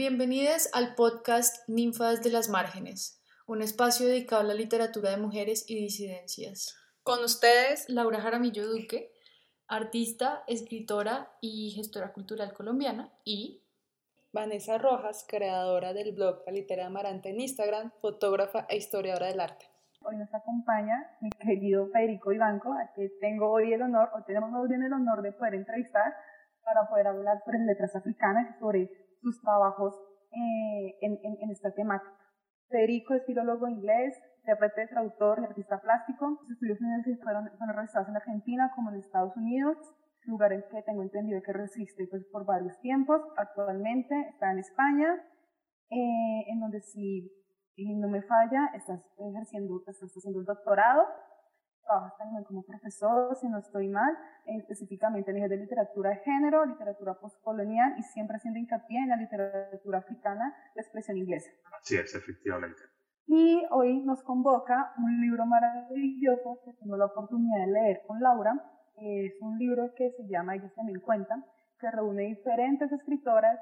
Bienvenidas al podcast Ninfas de las Márgenes, un espacio dedicado a la literatura de mujeres y disidencias. Con ustedes, Laura Jaramillo Duque, artista, escritora y gestora cultural colombiana, y Vanessa Rojas, creadora del blog La Litera Amarante en Instagram, fotógrafa e historiadora del arte. Hoy nos acompaña mi querido Federico Ibanco, a quien tengo hoy el honor, o tenemos hoy el honor de poder entrevistar para poder hablar sobre letras africanas y sobre sus trabajos eh, en, en, esta temática. Federico es filólogo inglés, intérprete, traductor y artista plástico. Sus estudios fueron, fueron realizados en Argentina como en Estados Unidos, lugar en que tengo entendido que resiste pues, por varios tiempos. Actualmente está en España, eh, en donde si, no me falla, estás ejerciendo, estás haciendo el doctorado trabajas también como profesor, si no estoy mal, específicamente en el de literatura de género, literatura postcolonial y siempre haciendo hincapié en la literatura africana de expresión inglesa. Así es, efectivamente. Y hoy nos convoca un libro maravilloso que tengo la oportunidad de leer con Laura. Es un libro que se llama Ellos también cuentan, que reúne diferentes escritoras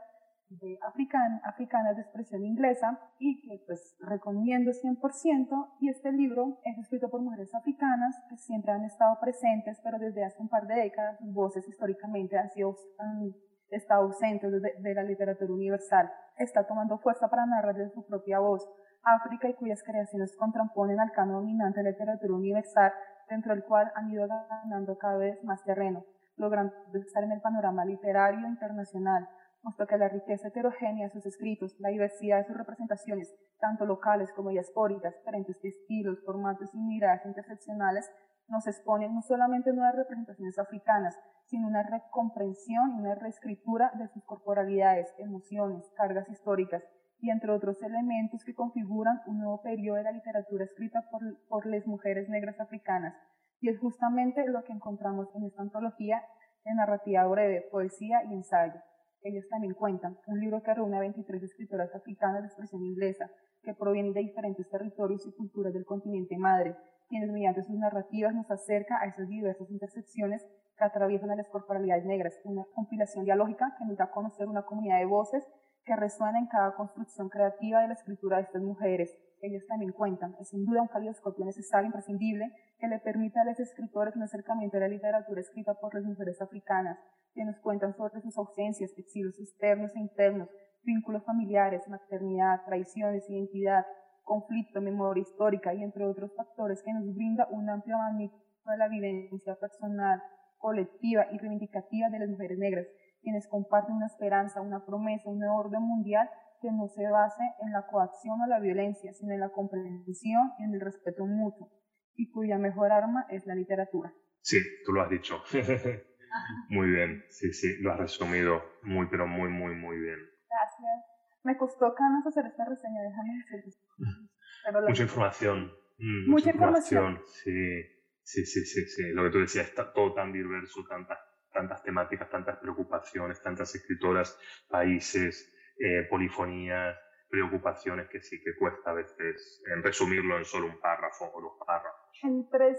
de africanas de expresión inglesa y que pues recomiendo 100% y este libro es escrito por mujeres africanas que siempre han estado presentes pero desde hace un par de décadas sus voces históricamente han, sido, han estado ausentes de, de la literatura universal. Está tomando fuerza para narrar de su propia voz África y cuyas creaciones contraponen al canon dominante de la literatura universal dentro del cual han ido ganando cada vez más terreno logrando estar en el panorama literario internacional puesto que la riqueza heterogénea de sus escritos, la diversidad de sus representaciones, tanto locales como diaspóricas, diferentes estilos, formatos y miradas interseccionales, nos exponen no solamente nuevas representaciones africanas, sino una recomprensión y una reescritura de sus corporalidades, emociones, cargas históricas, y entre otros elementos que configuran un nuevo periodo de la literatura escrita por, por las mujeres negras africanas. Y es justamente lo que encontramos en esta antología de narrativa breve, poesía y ensayo. Ellos también cuentan un libro que reúne a 23 escritoras africanas de expresión inglesa que provienen de diferentes territorios y culturas del continente madre, quienes mediante sus narrativas nos acerca a esas diversas intersecciones que atraviesan a las corporalidades negras, una compilación dialógica que nos da a conocer una comunidad de voces que resuenan en cada construcción creativa de la escritura de estas mujeres. Ellos también cuentan, es sin duda un calioscopio necesario, imprescindible, que le permita a los escritores un acercamiento a la literatura escrita por las mujeres africanas, que nos cuentan sobre sus ausencias, exilios externos e internos, vínculos familiares, maternidad, traiciones, identidad, conflicto, memoria histórica y entre otros factores que nos brinda un amplio abanico de la vivencia personal, colectiva y reivindicativa de las mujeres negras, quienes comparten una esperanza, una promesa, un nuevo orden mundial que no se base en la coacción o la violencia, sino en la comprensión y en el respeto mutuo, y cuya mejor arma es la literatura. Sí, tú lo has dicho. Muy bien, sí, sí, lo has resumido muy, pero muy, muy, muy bien. Gracias. Me costó ganas hacer esta reseña, déjame decirlo. mucha información. Mm, mucha, información. Sí, sí, sí, sí, sí. Lo que tú decías, está todo tan diverso, tantas, tantas temáticas, tantas preocupaciones, tantas escritoras, países, eh, polifonías, preocupaciones que sí que cuesta a veces en resumirlo en solo un párrafo o dos párrafos. En tres,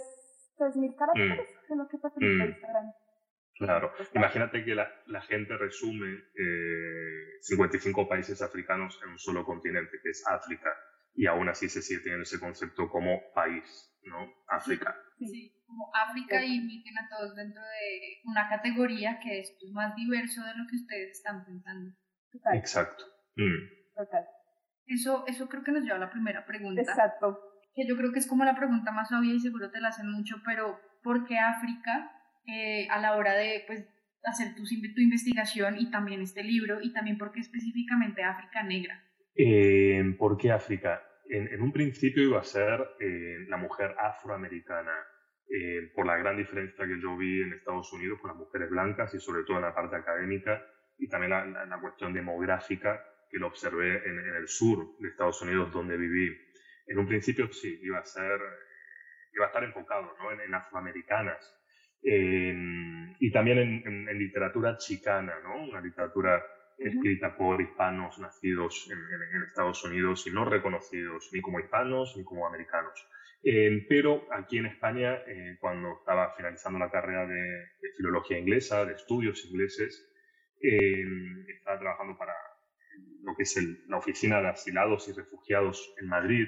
tres mil caracteres, mm. es lo que pasa en mm. Instagram. Claro, imagínate que la, la gente resume eh, 55 países africanos en un solo continente, que es África, y aún así se sigue teniendo ese concepto como país, ¿no? África. Sí, como África y meten a todos dentro de una categoría que es pues, más diverso de lo que ustedes están pensando. Exacto. Mm. Total. Eso, eso creo que nos lleva a la primera pregunta. Exacto. Que yo creo que es como la pregunta más obvia y seguro te la hacen mucho, pero ¿por qué África eh, a la hora de pues, hacer tu, tu, investigación y también este libro y también porque específicamente África Negra? Eh, ¿Por qué África? En, un principio iba a ser eh, la mujer afroamericana, eh, por la gran diferencia que yo vi en Estados Unidos con las mujeres blancas y sobre todo en la parte académica y también la, la, cuestión demográfica que lo observé en, en, el sur de Estados Unidos donde viví. En un principio sí, iba a ser, iba a estar enfocado ¿no? en, en afroamericanas, y también en, literatura chicana, ¿no? Una literatura escrita por hispanos nacidos en, Estados Unidos y no reconocidos ni como hispanos ni como americanos. pero aquí en España, eh, cuando estaba finalizando la carrera de, filología inglesa, de estudios ingleses, estaba trabajando para lo que es la oficina de asilados y refugiados en Madrid.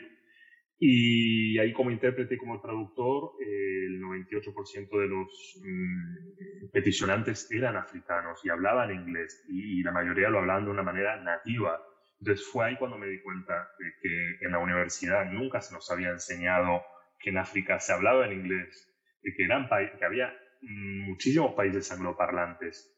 Y ahí como intérprete y como traductor, el 98% de los mm, peticionantes eran africanos y hablaban inglés y, la mayoría lo hablaban de una manera nativa. Entonces fue ahí cuando me di cuenta de que en la universidad nunca se nos había enseñado que en África se hablaba en inglés, de que, eran que había muchísimos países angloparlantes.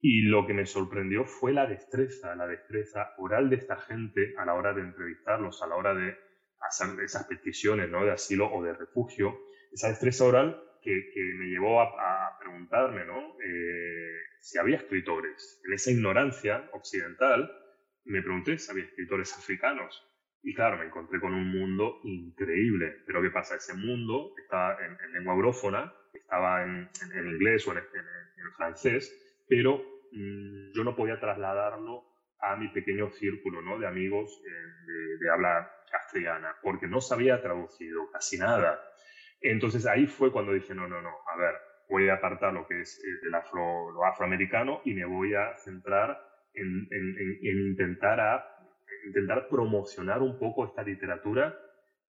Y lo que me sorprendió fue la destreza, la destreza oral de esta gente a la hora de entrevistarlos, a la hora de hacer esas peticiones ¿no? de asilo o de refugio. Esa destreza oral que, que me llevó a, preguntarme ¿no? Eh, si había escritores. En esa ignorancia occidental me pregunté si había escritores africanos. Y claro, me encontré con un mundo increíble. Pero ¿qué pasa? Ese mundo está en, lengua eurófona, estaba en, en, inglés o en, francés, pero mm, yo no podía trasladarlo a mi pequeño círculo ¿no? de amigos eh, de, habla castellana, porque no sabía traducido casi nada. Entonces ahí fue cuando dije, no, no, no, a ver, voy a apartar lo que es el afro, lo afroamericano y me voy a centrar en, en intentar a intentar promocionar un poco esta literatura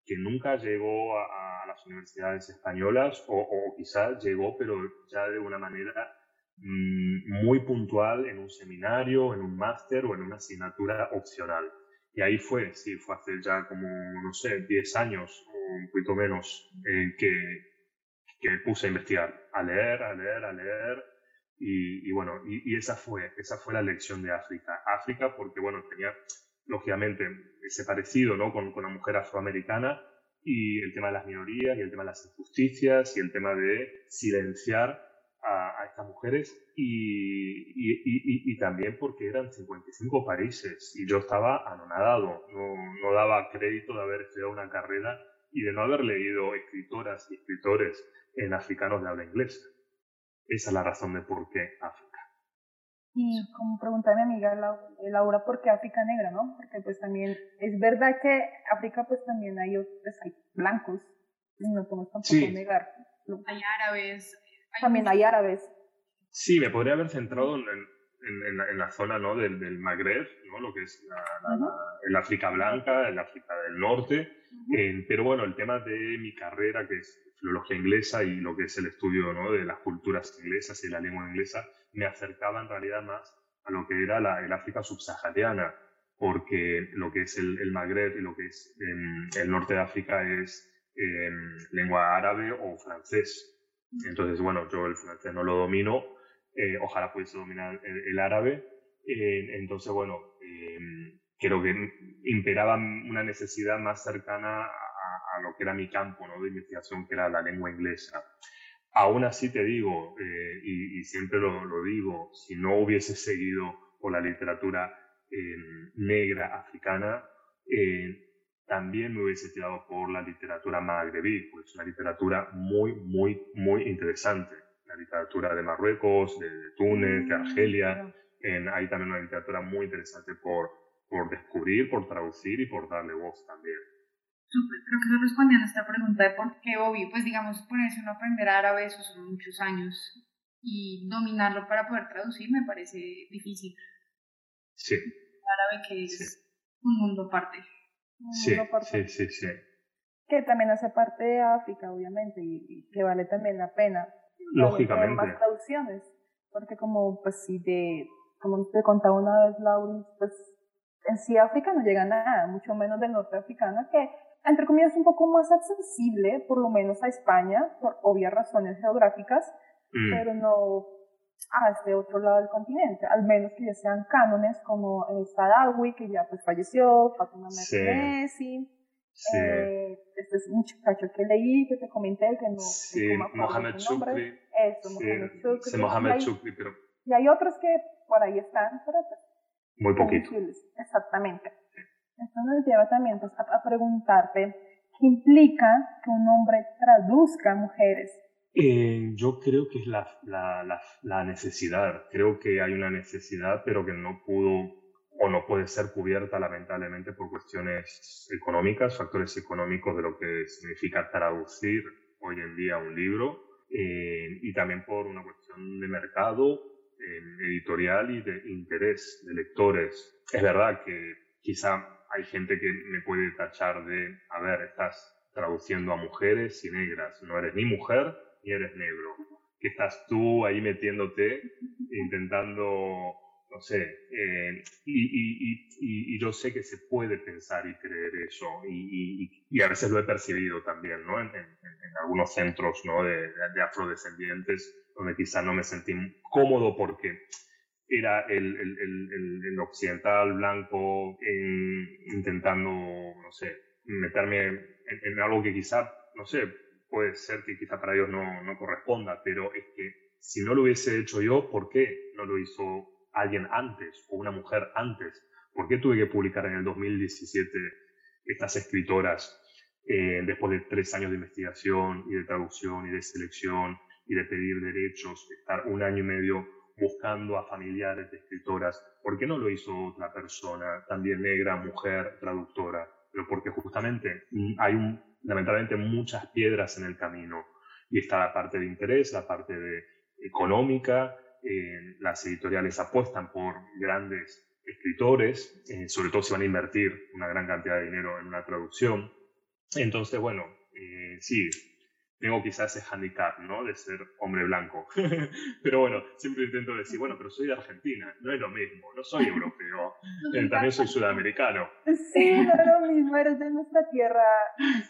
que nunca llegó a, las universidades españolas o, quizás llegó, pero ya de una manera mm, muy puntual en un seminario, en un máster o en una asignatura opcional. Y ahí fue, sí, fue hace ya como, no sé, 10 años o un poquito menos eh, que, que puse a investigar, a leer, a leer, a leer. Y, y bueno, y, y, esa fue, esa fue la lección de África. África porque, bueno, tenía lógicamente, ese parecido ¿no? con, con, la mujer afroamericana y el tema de las minorías y el tema de las injusticias y el tema de silenciar a, estas mujeres y, y, y, también porque eran 55 países y yo estaba anonadado, no, no daba crédito de haber estudiado una carrera y de no haber leído escritoras y escritores en africanos de habla inglesa. Esa es la razón de por qué África. Y como pregunta a mi amiga Laura, ¿por qué África negra, no? Porque pues también es verdad que África pues también hay, pues, hay blancos, no podemos tampoco negar. Hay árabes. También hay árabes. Sí, me podría haber centrado en, en, en, la, zona ¿no? del, del, Magreb, ¿no? lo que es el África blanca, el África del norte. pero bueno, el tema de mi carrera, que es filología inglesa y lo que es el estudio ¿no? de las culturas inglesas y la lengua inglesa, me acercaba en realidad más a lo que era la, el África subsahariana, porque lo que es el, el Magreb y lo que es em, el norte de África es em, lengua árabe o francés. Entonces, bueno, yo el francés no lo domino, eh, ojalá pudiese dominar el, árabe. Eh, entonces, bueno, em, creo que imperaba una necesidad más cercana a, lo que era mi campo ¿no? de investigación, que era la lengua inglesa. Aún así te digo, eh, y, siempre lo, digo, si no hubiese seguido por la literatura em, negra africana, eh, también me hubiese tirado por la literatura magrebí, pues una literatura muy, muy, muy interesante. La literatura de Marruecos, de, Túnez, de Argelia. En, hay también una literatura muy interesante por, por descubrir, por traducir y por darle voz también creo que eso respondiendo a esta pregunta de por qué obvio, pues digamos, ponerse uno a aprender árabe, eso son muchos años, y dominarlo para poder traducir me parece difícil. Sí. Árabe que es un mundo aparte. Sí, sí, sí, sí. Que también hace parte de África, obviamente, y, que vale también la pena. Lógicamente. Más traducciones, porque como, pues, si de, como te contaba una vez, Laura, pues, en sí África no llega nada, mucho menos del norte africano, que entre comillas, un poco más accesible, por lo menos a España, por obvias razones geográficas, mm. pero no a este otro lado del continente, al menos que ya sean cánones como el Sadawi, que ya pues falleció, Fatima Mercedesi, sí. eh, este es un muchacho que leí, que te comenté, que no... Sí, Mohamed Chukri. Eso, Mohamed Chukri. Sí, Mohamed Chukri, pero... Y hay otros que por ahí están, pero... Pues, Muy poquito. Exactamente. Esto nos lleva también pues, a, preguntarte, ¿qué implica que un hombre traduzca a mujeres? Eh, yo creo que es la, la, la, necesidad. Creo que hay una necesidad, pero que no pudo o no puede ser cubierta lamentablemente por cuestiones económicas, factores económicos de lo que significa traducir hoy en día un libro, eh, y también por una cuestión de mercado editorial y de interés de lectores. Es verdad que quizá hay gente que me puede tachar de, a ver, estás traduciendo a mujeres y negras, no eres ni mujer ni eres negro. ¿Qué estás tú ahí metiéndote, intentando no sé, eh, y, yo sé que se puede pensar y creer eso, y, a veces lo he percibido también, ¿no? En, algunos centros, ¿no? De, afrodescendientes, donde quizá no me sentí cómodo porque era el, el, occidental blanco intentando, no sé, meterme en, algo que quizá, no sé, puede ser que quizá para ellos no, no corresponda, pero es que si no lo hubiese hecho yo, ¿por qué no lo hizo alguien antes o una mujer antes? ¿Por qué tuve que publicar en el 2017 estas escritoras eh, después de tres años de investigación y de traducción y de selección y de pedir derechos, estar un año y medio buscando a familiares de escritoras? ¿Por qué no lo hizo otra persona, también negra, mujer, traductora? Pero porque justamente mm, hay un, lamentablemente muchas piedras en el camino y está la parte de interés, la parte de económica, las editoriales apuestan por grandes escritores, eh, sobre todo si van a invertir una gran cantidad de dinero en una traducción. Entonces, bueno, eh, sí, tengo quizás ese handicap, ¿no? De ser hombre blanco. pero bueno, siempre intento decir, bueno, pero soy de Argentina, no es lo mismo, no soy europeo, eh, también soy sudamericano. Sí, no es lo mismo, eres de nuestra tierra,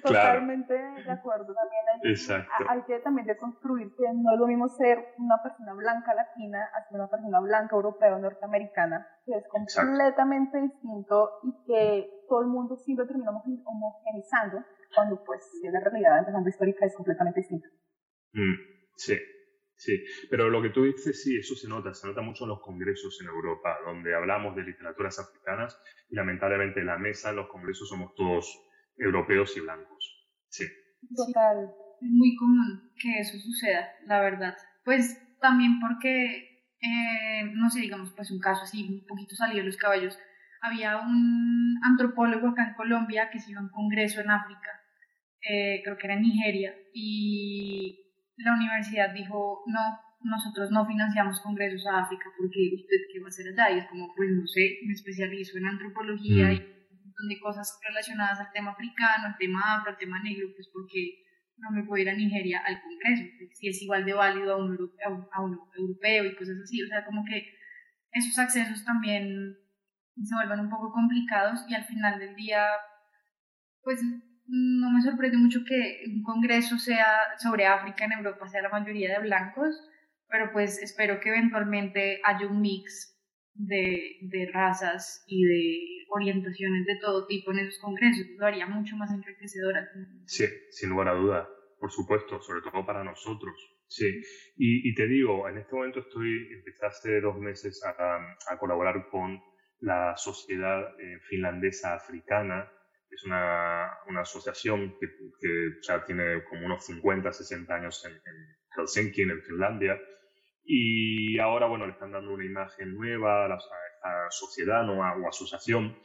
totalmente de acuerdo. También hay, Exacto. hay que también deconstruir que no es lo mismo ser una persona blanca latina a ser una persona blanca europea o norteamericana, que es completamente distinto y que todo el mundo siempre termina homogenizando cuando pues la realidad empezando histórica es completamente distinta. Mm, sí, sí. Pero lo que tú dices, sí, eso se nota, se nota mucho en los congresos en Europa, donde hablamos de literaturas africanas y lamentablemente en la mesa en los congresos somos todos europeos y blancos. Sí. Total. Es muy común que eso suceda, la verdad. Pues también porque, eh, no sé, digamos, pues un caso así, un poquito salido de los caballos. Había un antropólogo acá en Colombia que se iba a un congreso en África eh, creo que era en Nigeria, y la universidad dijo, no, nosotros no financiamos congresos a África porque usted qué va a hacer allá, y es como, pues no sé, me especializo en antropología mm. y un montón de cosas relacionadas al tema africano, al tema afro, al tema negro, pues porque no me puedo ir a Nigeria al congreso, si es igual de válido a un, europeo, a un europeo y cosas así, o sea, como que esos accesos también se vuelven un poco complicados y al final del día, pues no me sorprende mucho que un congreso sea sobre África en Europa sea la mayoría de blancos, pero pues espero que eventualmente haya un mix de, de razas y de orientaciones de todo tipo en esos congresos. Lo haría mucho más enriquecedor. Sí, sin lugar a duda, por supuesto, sobre todo para nosotros. Sí, y, y te digo, en este momento estoy, empecé dos meses a, a colaborar con la Sociedad eh, Finlandesa Africana, es una, una asociación que, que, ya tiene como unos 50, 60 años en, Helsinki, en Finlandia, y ahora, bueno, le están dando una imagen nueva a, la, esta sociedad ¿no? o asociación,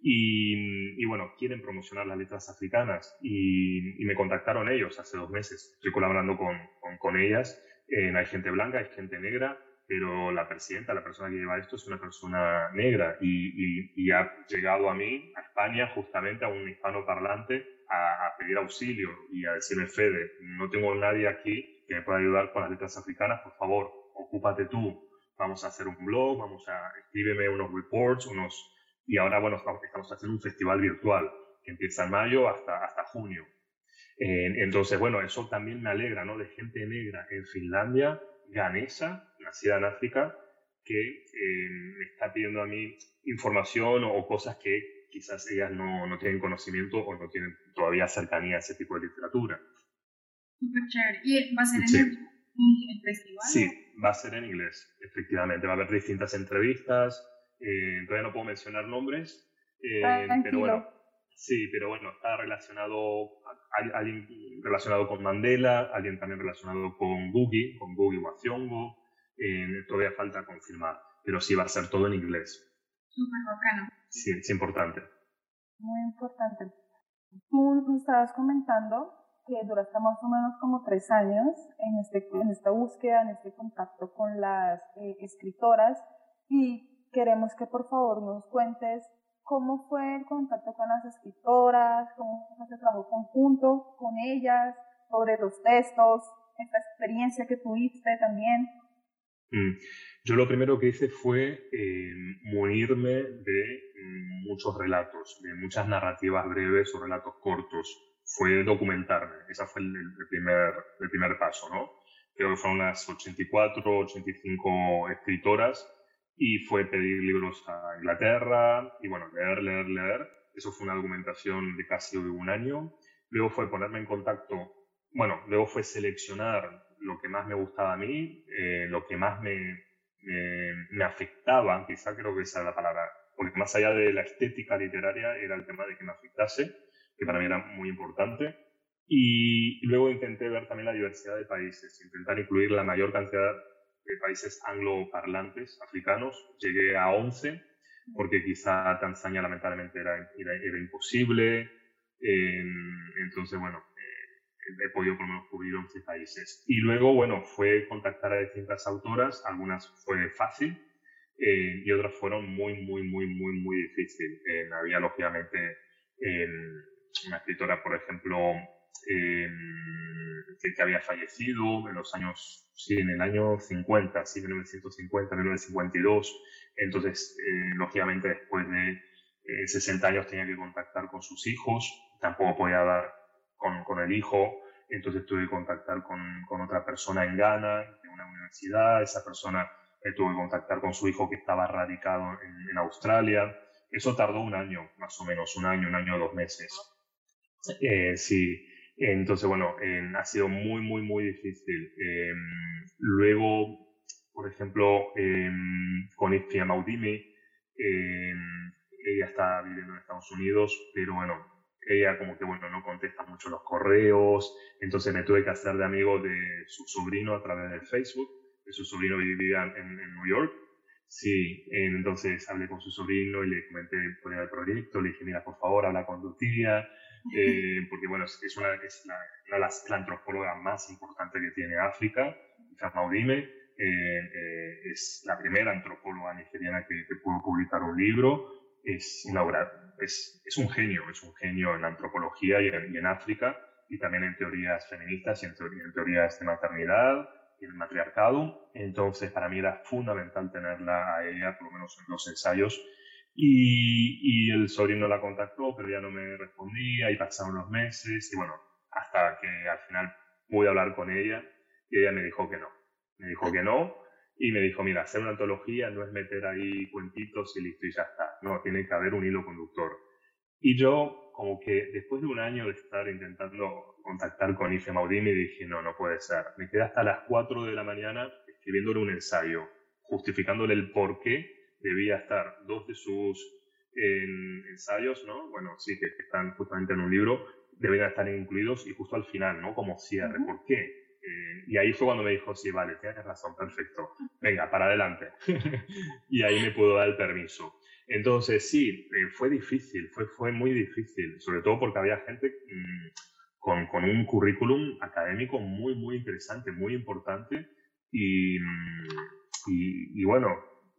y, y, bueno, quieren promocionar las letras africanas, y, y, me contactaron ellos hace dos meses, estoy colaborando con, con, con ellas, eh, hay gente blanca, hay gente negra, pero la presidenta, la persona que lleva esto, es una persona negra y, y, ha llegado a mí, a España, justamente a un hispano parlante, a, pedir auxilio y a decirme, Fede, no tengo nadie aquí que me pueda ayudar con las letras africanas, por favor, ocúpate tú. Vamos a hacer un blog, vamos a escríbeme unos reports, unos... Y ahora, bueno, estamos, haciendo un festival virtual que empieza en mayo hasta, hasta junio. entonces, bueno, eso también me alegra, ¿no? De gente negra en Finlandia, ganesa, nacida en África, que eh, me está pidiendo a mí información o, cosas que quizás ellas no, no, tienen conocimiento o no tienen todavía cercanía a ese tipo de literatura. Súper chévere. ¿Y va a ser en el, festival? Sí, va a ser en inglés, efectivamente. Va a haber distintas entrevistas. Eh, todavía no puedo mencionar nombres, eh, pero bueno, sí, pero bueno, está relacionado, alguien relacionado con Mandela, alguien también relacionado con Gugi, con Gugi Wathiongo, eh, todavía falta confirmar, pero sí va a ser todo en inglés. Súper bacano. Sí, es importante. Muy importante. Tú estabas comentando que duraste más o menos como tres años en, este, en esta búsqueda, en este contacto con las eh, escritoras y queremos que por favor nos cuentes cómo fue el contacto con las escritoras, cómo fue ese trabajo conjunto con ellas, sobre los textos, esta experiencia que tuviste también. Mm. Yo lo primero que hice fue eh, munirme de mm, muchos relatos, de muchas narrativas breves o relatos cortos. Fue documentarme. Ese fue el, primer, el primer paso, ¿no? Creo que fueron unas 84, 85 escritoras y fue pedir libros a Inglaterra y bueno, leer, leer, leer. Eso fue una documentación de casi un año. Luego fue ponerme en contacto, bueno, luego fue seleccionar lo que más me gustaba a mí, eh, lo que más me, me, afectaba, quizá creo que esa es la palabra, porque más allá de la estética literaria era el tema de que me afectase, que para mí era muy importante. Y luego intenté ver también la diversidad de países, intentar incluir la mayor cantidad de países angloparlantes africanos. Llegué a 11, porque quizá Tanzania lamentablemente era, era, imposible. entonces, bueno, he podido por lo menos cubrir 11 países. Y luego, bueno, fue contactar a distintas autoras, algunas fue fácil eh, y otras fueron muy, muy, muy, muy, muy difícil. Eh, había, lógicamente, una escritora, por ejemplo, que, que, había fallecido en los años, sí, en el año 50, sí, 1950, 1952. Entonces, eh, lógicamente, después de 60 años tenía que contactar con sus hijos, tampoco podía dar con, con el hijo, entonces tuve que contactar con, con, otra persona en Ghana, de una universidad, esa persona eh, tuve que contactar con su hijo que estaba radicado en, en, Australia. Eso tardó un año, más o menos, un año, un año, dos meses. Eh, sí, entonces bueno, ha sido muy, muy, muy difícil. Em, luego, por ejemplo, em, con Ifia Maudimi, em, ella está viviendo en Estados Unidos, pero bueno, ella como que, bueno, no contesta mucho los correos, entonces me tuve que hacer de amigo de su sobrino a través de Facebook, que su sobrino vivía en, en New York. Sí, entonces hablé con su sobrino y le comenté por el proyecto, le dije, mira, por favor, habla con tu tía, eh, porque bueno, es una, es una de las antropólogas más importantes que tiene África, Maudime, eh, eh, es la primera antropóloga nigeriana que, que pudo publicar un libro, es una obra es, es, un genio, es un genio en la antropología y en, África, y también en teorías feministas y en, teorías de maternidad y el matriarcado. Entonces, para mí era fundamental tenerla a ella, por lo menos en los ensayos. Y, el sobrino la contactó, pero ya no me respondía, y pasaron los meses, y bueno, hasta que al final pude hablar con ella, y ella me dijo que no. Me dijo que no, y me dijo, mira, hacer una antología no es meter ahí cuentitos y listo y ya está. No, tiene que haber un hilo conductor. Y yo, como que después de un año de estar intentando contactar con Ife Maudini, dije, no, no puede ser. Me quedé hasta las 4 de la mañana escribiéndole un ensayo, justificándole el por qué debía estar dos de sus ensayos, ¿no? Bueno, sí, que están justamente en un libro, deberían estar incluidos y justo al final, ¿no? Como cierre. ¿Por qué? Eh, y ahí fue cuando me dijo, sí, vale, tienes razón, perfecto, venga, para adelante. y ahí me pudo dar el permiso. Entonces, sí, eh, fue difícil, fue, fue muy difícil, sobre todo porque había gente mm, con, con, un currículum académico muy, muy interesante, muy importante. Y, mm, y, bueno,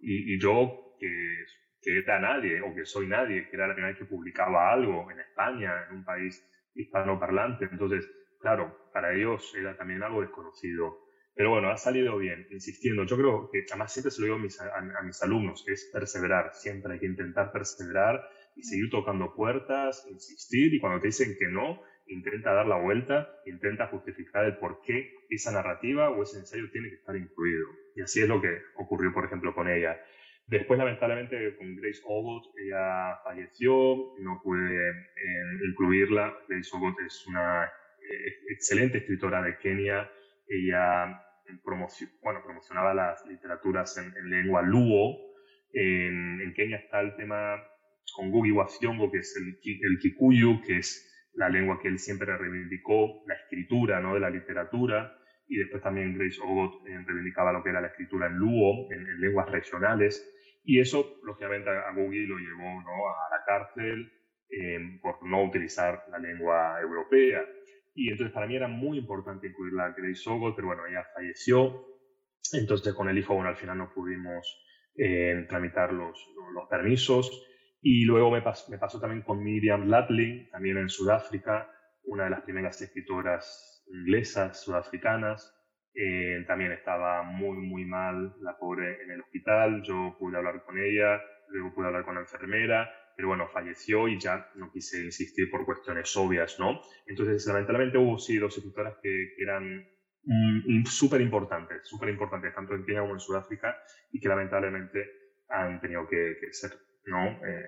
y, yo que, que, era nadie, o que soy nadie, que era la primera vez que publicaba algo en España, en un país hispanoparlante, entonces claro, para ellos era también algo desconocido. Pero bueno, ha salido bien, insistiendo. Yo creo que además siempre se lo digo a mis, a, mis alumnos, es perseverar, siempre hay que intentar perseverar y seguir tocando puertas, insistir y cuando te dicen que no, intenta dar la vuelta, intenta justificar el por qué esa narrativa o ese ensayo tiene que estar incluido. Y así es lo que ocurrió, por ejemplo, con ella. Después, lamentablemente, con Grace Ogot, ella falleció, no pude eh, incluirla. Grace Ogot es una excelente escritora de Kenia. Ella bueno, promocionaba las literaturas en, lengua luo. En, Kenia está el tema con Gugi Wafiongo, que es el, Kikuyu, que es la lengua que él siempre reivindicó, la escritura ¿no? de la literatura. Y después también Grace Ogot eh, reivindicaba lo que era la escritura en luo, en, lenguas regionales. Y eso, lógicamente, a Gugi lo llevó ¿no? a la cárcel eh, por no utilizar la lengua europea. y entonces para mí era muy importante incluirla a Grace Sogol, pero bueno, ella falleció, entonces con el hijo, bueno, al final no pudimos eh, tramitar los, los, permisos. Y luego me, me, pasó también con Miriam Latling, también en Sudáfrica, una de las primeras escritoras inglesas sudafricanas. Eh, también estaba muy, muy mal la pobre en el hospital. Yo pude hablar con ella, luego pude hablar con la enfermera, pero bueno, falleció y ya no quise insistir por cuestiones obvias, ¿no? Entonces, lamentablemente hubo sí dos escritoras que, que eran Mm, súper importantes, súper importantes, tanto en Kenia como en Sudáfrica, y que lamentablemente han tenido que, ser ¿no? Eh,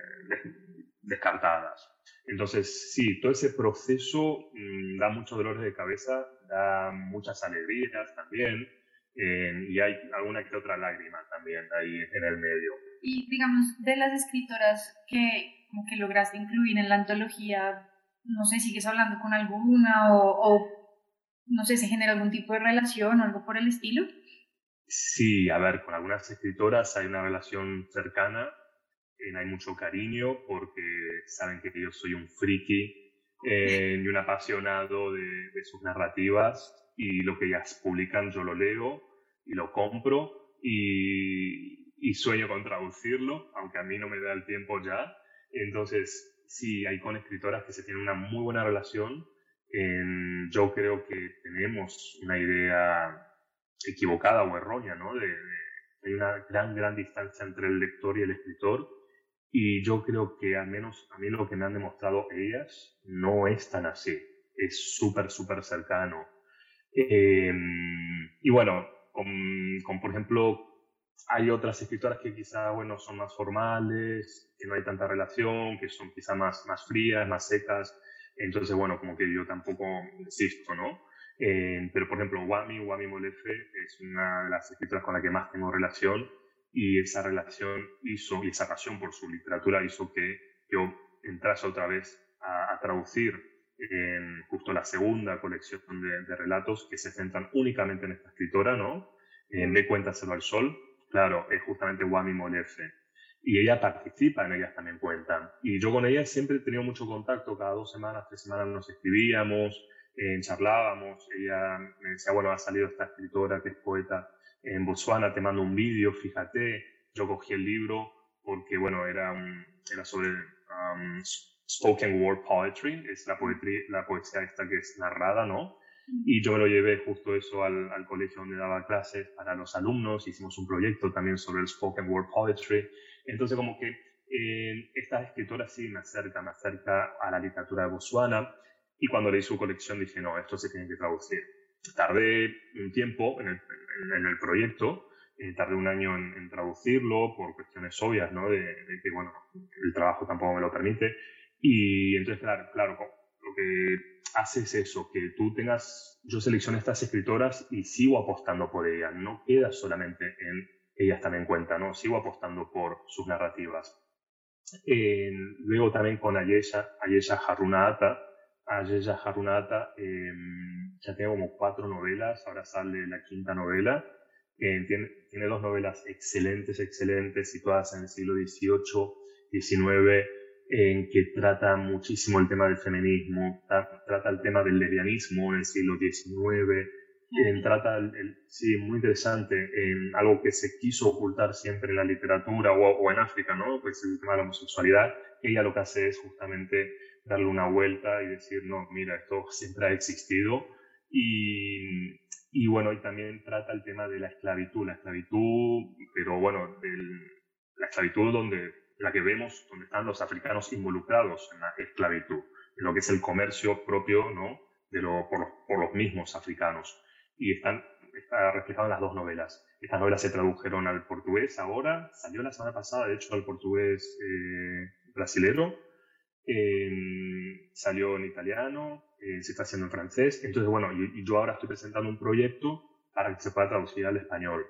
descartadas. Entonces, sí, todo ese proceso mm, da muchos dolores de cabeza, da muchas alegrías también, eh, y hay alguna que otra lágrima también ahí en el medio. Y digamos, de las escritoras que, como que lograste incluir en la antología, no sé, ¿sigues hablando con alguna o, o no sé, se genera algún tipo de relación o algo por el estilo. Sí, a ver, con algunas escritoras hay una relación cercana, hay mucho cariño porque saben que yo soy un friki eh, y un apasionado de, sus narrativas y lo que ellas publican yo lo leo y lo compro y, y sueño con traducirlo, aunque a mí no me da el tiempo ya. Entonces, sí, hay con escritoras que se tienen una muy buena relación yo creo que tenemos una idea equivocada o errónea, ¿no? De, hay una gran, gran distancia entre el lector y el escritor. Y yo creo que al menos a mí lo que me han demostrado ellas no es tan así. Es súper, súper cercano. Em, y bueno, con, con, por ejemplo, hay otras escritoras que quizá, bueno, son más formales, que no hay tanta relación, que son quizá más, más frías, más secas. Entonces, bueno, como que yo tampoco insisto, ¿no? Eh, pero, por ejemplo, Wami, Wami Molefe es una de las escritoras con la que más tengo relación y esa relación hizo, y esa pasión por su literatura hizo que yo entrase otra vez a, traducir en justo la segunda colección de, relatos que se centran únicamente en esta escritora, ¿no? Eh, Me cuéntaselo al sol, claro, es justamente Wami Molefe y ella participa en ellas también cuentan. Y yo con ella siempre he tenido mucho contacto, cada dos semanas, tres semanas nos escribíamos, eh, charlábamos, ella me decía, bueno, ha salido esta escritora que es poeta en Botswana, te mando un vídeo, fíjate, yo cogí el libro porque, bueno, era, era sobre um, spoken word poetry, es la, poetry, la poesía esta que es narrada, ¿no? Y yo me lo llevé justo eso al, al, colegio donde daba clases para los alumnos, hicimos un proyecto también sobre el spoken word poetry entonces, como que eh, esta escritora sí me acerca, me acerca a la literatura de Botswana y cuando leí su colección dije, no, esto se tiene que traducir. Tardé un tiempo en el, en el proyecto, eh, tardé un año en, traducirlo por cuestiones obvias, ¿no? De, que, bueno, el trabajo tampoco me lo permite. Y entonces, claro, claro, lo que hace es eso, que tú tengas, yo seleccioné estas escritoras y sigo apostando por ellas, no queda solamente en ellas también cuentan, ¿no? Sigo apostando por sus narrativas. luego también con Ayesha, Ayesha Harunata. Ayesha Harunata em, ya tengo como cuatro novelas, ahora sale la quinta novela. tiene, tiene, dos novelas excelentes, excelentes, situadas en el siglo XVIII, XIX, en que trata muchísimo el tema del feminismo, trata el tema del lesbianismo en el siglo XIX, trata, el, sí, muy interesante, en algo que se quiso ocultar siempre en la literatura o, en África, ¿no? Pues el tema de la homosexualidad. Ella lo que hace es justamente darle una vuelta y decir, no, mira, esto siempre ha existido. Y, y bueno, y también trata el tema de la esclavitud, la esclavitud, pero bueno, la esclavitud donde la que vemos, donde están los africanos involucrados en la esclavitud, en lo que es el comercio propio, ¿no? De lo, por, por los mismos africanos y están, está reflejado en las dos novelas. Estas novelas se tradujeron al portugués ahora, salió la semana pasada, de hecho, al portugués eh, brasilero, salió en italiano, eh, se está haciendo en francés. Entonces, bueno, y, yo ahora estoy presentando un proyecto para que se pueda traducir al español.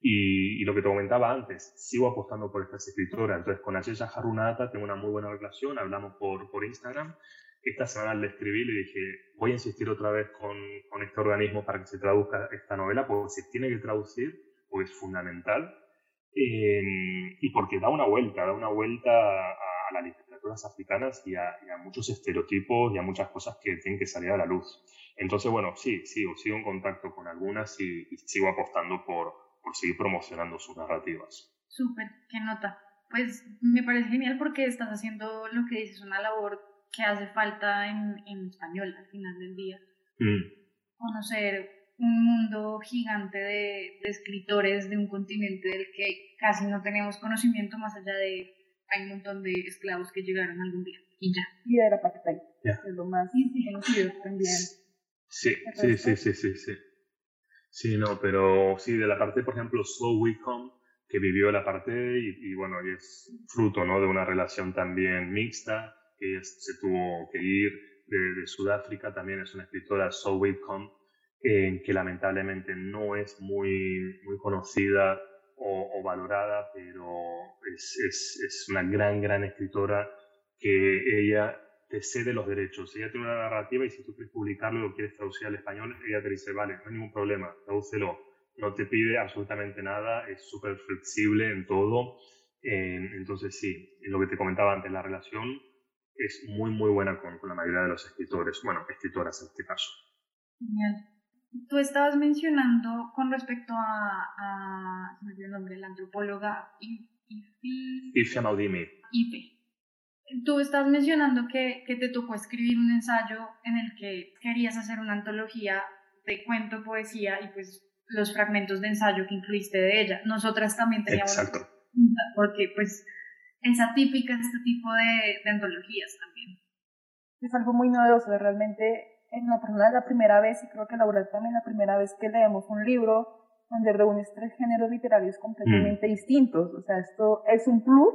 Y, lo que te comentaba antes, sigo apostando por estas escritoras. Entonces, con Ayesha Harunata tengo una muy buena relación, hablamos por, por Instagram esta semana le escribí y le dije, voy a insistir otra vez con, con este organismo para que se traduzca esta novela, porque se tiene que traducir, porque es fundamental, y porque da una vuelta, da una vuelta a, la literatura literaturas africanas y a, muchos estereotipos y a muchas cosas que tienen que salir a la luz. Entonces, bueno, sí, sigo, sigo en contacto con algunas y, sigo apostando por, por seguir promocionando sus narrativas. Súper, qué nota. Pues me parece genial porque estás haciendo lo que dices, una labor que hace falta en, en español al final del día. Mm. Conocer un mundo gigante de, de, escritores de un continente del que casi no tenemos conocimiento más allá de hay un montón de esclavos que llegaron algún día y ya. Y de la es lo más conocido también. Sí, sí, sí, sí, sí, sí. Sí, no, pero sí, de la parte, por ejemplo, Slow Wickham, que vivió la parte y, bueno, y es fruto ¿no? de una relación también mixta, que se tuvo que ir de, Sudáfrica, también es una escritora, Slow Wickham, que lamentablemente no es muy, muy conocida o, valorada, pero es, es, es, una gran, gran escritora que ella te cede los derechos. Ella tiene una narrativa y si tú quieres publicarlo y lo quieres traducir al español, ella te dice, vale, no hay ningún problema, tradúcelo. No te pide absolutamente nada, es súper flexible en todo. entonces sí, lo que te comentaba antes, la relación es muy, muy buena con, con la mayoría de los escritores, bueno, escritoras en este caso. Genial. Tú estabas mencionando con respecto a, a me el nombre, la antropóloga Ife. Ife Maudimi. Ife. Tú estabas mencionando que, que te tocó escribir un ensayo en el que querías hacer una antología de cuento, poesía y pues los fragmentos de ensayo que incluiste de ella. Nosotras también teníamos... Exacto. Porque pues es atípica este tipo de, de antologías también. Es algo muy novedoso, realmente en la persona la primera vez, y creo que Laura también la primera vez que leemos un libro donde reúnes tres géneros literarios completamente mm. distintos. O sea, esto es un plus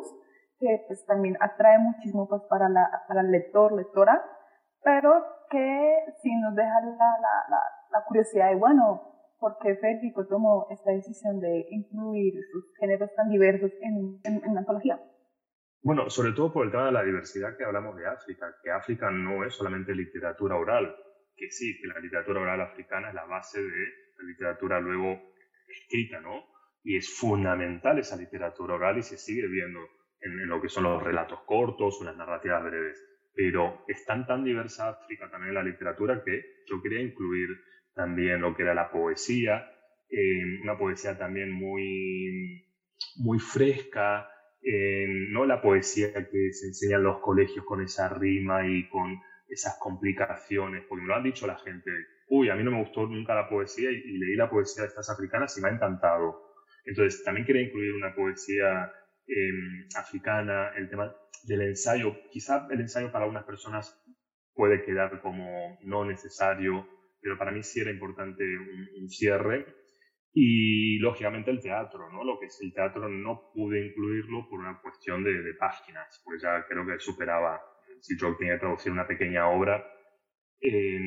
que pues también atrae muchísimo pues para, la, para el lector, lectora, pero que sí nos deja la, la, la, curiosidad de, bueno, ¿por qué Federico tomó esta decisión de incluir estos géneros tan diversos en, en, en antología? Bueno, sobre todo por el tema de la diversidad que hablamos de África, que África no es solamente literatura oral, que sí, que la literatura oral africana es la base de la literatura luego escrita, ¿no? Y es fundamental esa literatura oral y se sigue viendo en, lo que son los relatos cortos o las narrativas breves. Pero es tan, tan diversa África también en la literatura que yo quería incluir también lo que era la poesía, eh, una poesía también muy, muy fresca, eh, no la poesía que se enseña en los colegios con esa rima y con esas complicaciones, porque me lo han dicho la gente, uy, a mí no me gustó nunca la poesía y, leí la poesía de estas africanas y me ha encantado. Entonces, también quería incluir una poesía em, africana, el tema del ensayo. Quizá el ensayo para algunas personas puede quedar como no necesario, pero para mí sí era importante un, cierre. Y lógicamente el teatro, ¿no? Lo que es el teatro no pude incluirlo por una cuestión de, de páginas, pues ya creo que superaba si yo tenía que traducir una pequeña obra, eh,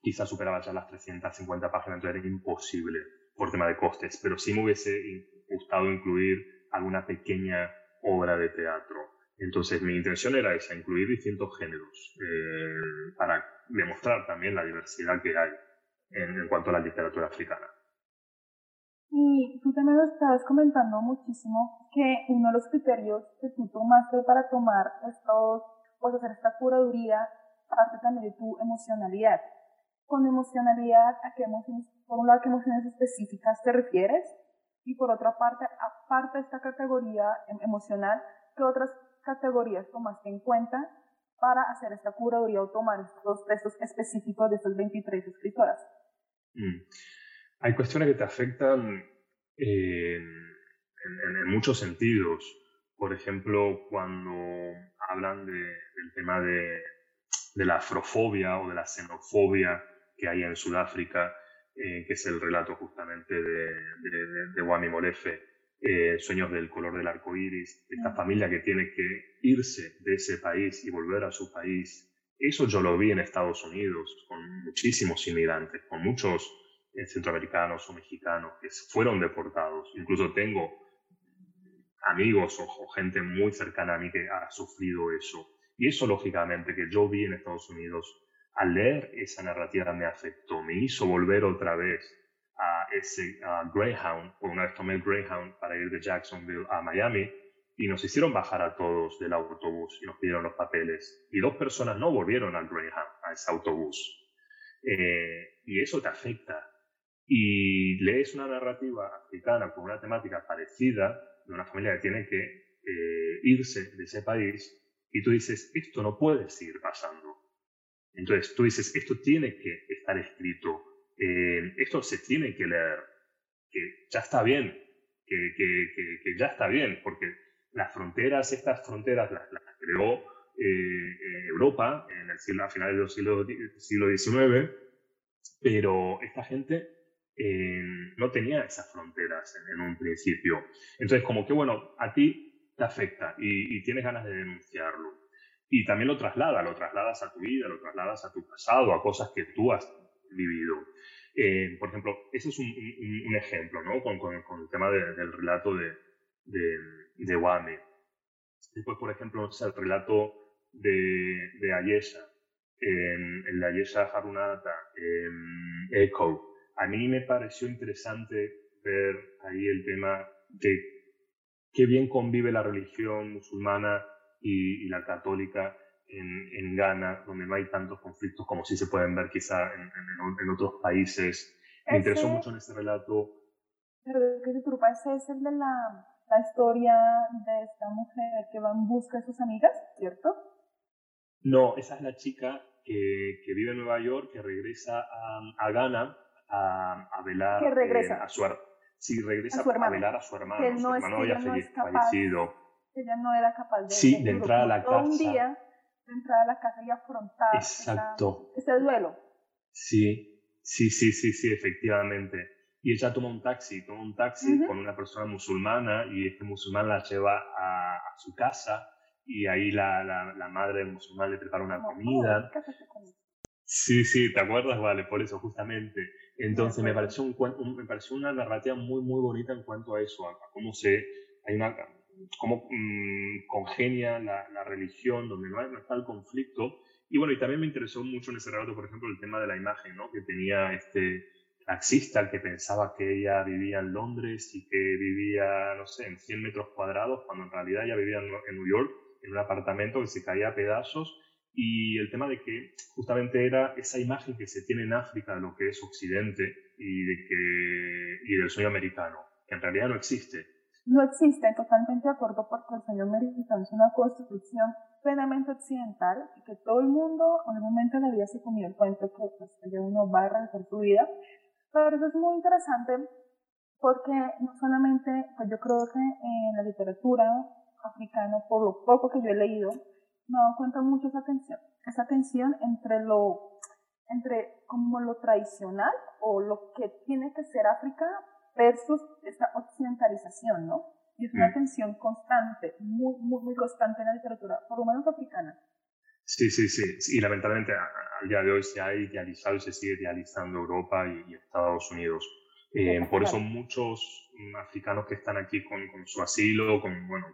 quizás superaba ya las 350 páginas, entonces era imposible por tema de costes, pero sí me hubiese gustado incluir alguna pequeña obra de teatro. Entonces mi intención era esa, incluir distintos géneros, eh, para demostrar también la diversidad que hay en, cuanto a la literatura africana. Y tú también nos estabas comentando muchísimo que uno de los criterios que tú tomaste para tomar estos, pues hacer esta curaduría, parte también de tu emocionalidad. Con emocionalidad, ¿a qué emociones, por un lado, qué emociones específicas te refieres? Y por otra parte, aparte de esta categoría em, emocional, ¿qué otras categorías tomaste en cuenta para hacer esta curaduría o tomar estos textos específicos de estas 23 escritoras? Mm. Hay cuestiones que te afectan en, muchos sentidos. Por ejemplo, cuando hablan del tema de, la afrofobia o de la xenofobia que hay en Sudáfrica, eh, que es el relato justamente de, de, Wami Molefe, eh, Sueños del color del arco iris, esta familia que tiene que irse de ese país y volver a su país. Eso yo lo vi en Estados Unidos, con muchísimos inmigrantes, con muchos eh, centroamericanos o mexicanos que fueron deportados. Incluso tengo amigos o, gente muy cercana a mí que ha sufrido eso. Y eso, lógicamente, que yo vi en Estados Unidos, al leer esa narrativa me afectó, me hizo volver otra vez a ese Greyhound, por una vez tomé Greyhound para ir de Jacksonville a Miami, y nos hicieron bajar a todos del autobús y nos pidieron los papeles. Y dos personas no volvieron al Greyhound, a ese autobús. Eh, y eso te afecta. Y lees una narrativa africana con una temática parecida de una familia que tiene que eh, irse de ese país y tú dices, esto no puede seguir pasando. Entonces tú dices, esto tiene que estar escrito, eh, esto se tiene que leer, que ya está bien, que, que, que ya está bien, porque las fronteras, estas fronteras las, creó eh, Europa en el siglo, a finales del siglo, siglo XIX, pero esta gente eh, no tenía esas fronteras en, un principio. Entonces, como que bueno, a ti te afecta y, tienes ganas de denunciarlo. Y también lo traslada, lo trasladas a tu vida, lo trasladas a tu pasado, a cosas que tú has vivido. Eh, por ejemplo, ese es un, ejemplo, ¿no? Con, con, el tema del relato de, de Wame. Después, por ejemplo, el relato de, de Ayesha, el de Ayesha Harunata, Echo. A mí me pareció interesante ver ahí el tema de qué bien convive la religión musulmana y, la católica en, en, Ghana, donde no hay tantos conflictos como sí se pueden ver quizá en, en, otros países. Me interesó mucho en este relato. Pero que se es el de la la historia de esta mujer que va en busca de sus amigas, ¿cierto? No, esa es la chica que, que vive en Nueva York, que regresa a, a Ghana a, a velar ¿Que regresa? Eh, a su Sí, regresa a, a, velar a su hermano. Que su hermano había fallecido. Ella no era capaz de, sí, de, entrar a la casa. un día de entrar a la casa y afrontar Exacto. ese duelo. Sí, sí, sí, sí, sí, efectivamente y ella toma un taxi, toma un taxi con una persona musulmana y este musulmán la lleva a, su casa y ahí la, la, madre del musulmán le prepara una comida. Sí, sí, ¿te acuerdas? Vale, por eso justamente. Entonces me pareció, un, me pareció una narrativa muy, muy bonita en cuanto a eso, a, cómo se, hay una, cómo mm, congenia la, la, religión, donde no, hay, el conflicto. Y bueno, y también me interesó mucho en ese relato, por ejemplo, el tema de la imagen, ¿no? Que tenía este, taxista que pensaba que ella vivía en Londres y que vivía, no sé, en 100 metros cuadrados, cuando en realidad ella vivía en New York, en un apartamento que se caía a pedazos. Y el tema de que justamente era esa imagen que se tiene en África de lo que es Occidente y, de que, y del sueño americano, que en realidad no existe. No existe, totalmente de acuerdo, porque el sueño americano es una construcción plenamente occidental y que todo el mundo en un momento de la vida se comió el cuento que pues, uno va a realizar su vida pero eso es muy interesante porque no solamente, pues yo creo que en la literatura africana, por lo poco que yo he leído, me he dado cuenta mucho esa tensión, esa tensión entre lo, entre como lo tradicional o lo que tiene que ser África versus esta occidentalización, ¿no? Y es una mm. tensión constante, muy, muy, muy constante en la literatura, por lo menos africana. Sí, sí, sí. Y lamentablemente al día de hoy se ha idealizado y se sigue idealizando Europa y, Estados Unidos. Eh, por eso muchos africanos que están aquí con, su asilo, con, bueno,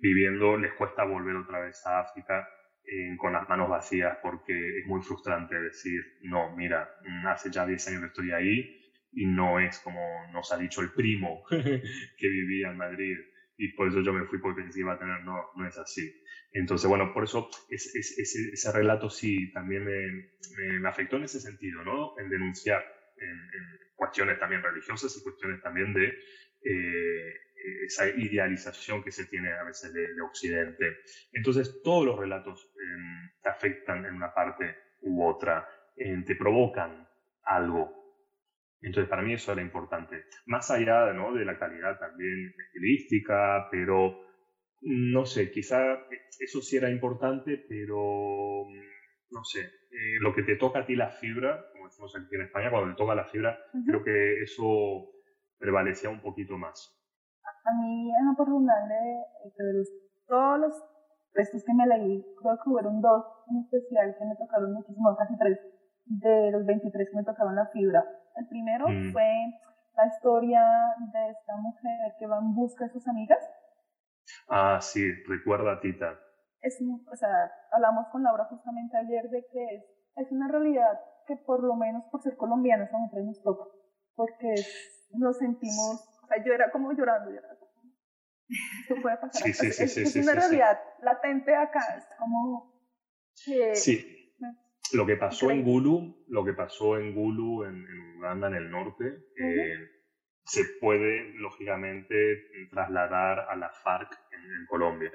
viviendo, les cuesta volver otra vez a África eh, con las manos vacías porque es muy frustrante decir, no, mira, hace ya 10 años que estoy ahí y no es como nos ha dicho el primo que vivía en Madrid y por eso yo me fui porque iba a tener, no, no es así. Entonces, bueno, por eso es, ese relato sí también me, me, afectó en ese sentido, ¿no? En denunciar en, cuestiones también religiosas y cuestiones también de eh, esa idealización que se tiene a veces de, Occidente. Entonces, todos los relatos em, te afectan en una parte u otra, em, te provocan algo. Entonces, para mí eso era importante. Más allá ¿no? de la calidad también estilística, pero no sé, quizá eso sí era importante, pero no sé, eh, lo que te toca a ti la fibra, como decimos aquí en España, cuando te toca la fibra, creo que eso prevalecía un poquito más. A mí, en lo personal, de, todos los textos que me leí, creo que hubo dos en especial que me tocaron muchísimo, casi tres, de los 23 que me tocaron la fibra. El primero mm. fue la historia de esta mujer que va en busca de sus amigas Ah, sí, recuerda a Tita. Es, o sea, hablamos con Laura justamente ayer de que es, es una realidad que por lo menos por ser colombianos a nosotros nos toca, porque nos sentimos, o sea, yo era como llorando, llorando. Esto puede pasar. Sí, sí, sí, es, una realidad latente acá, es como... sí. Lo que pasó en Gulu, lo que pasó en Gulu, en, Uganda, en el norte, eh, se puede, lógicamente, trasladar a la FARC en, Colombia,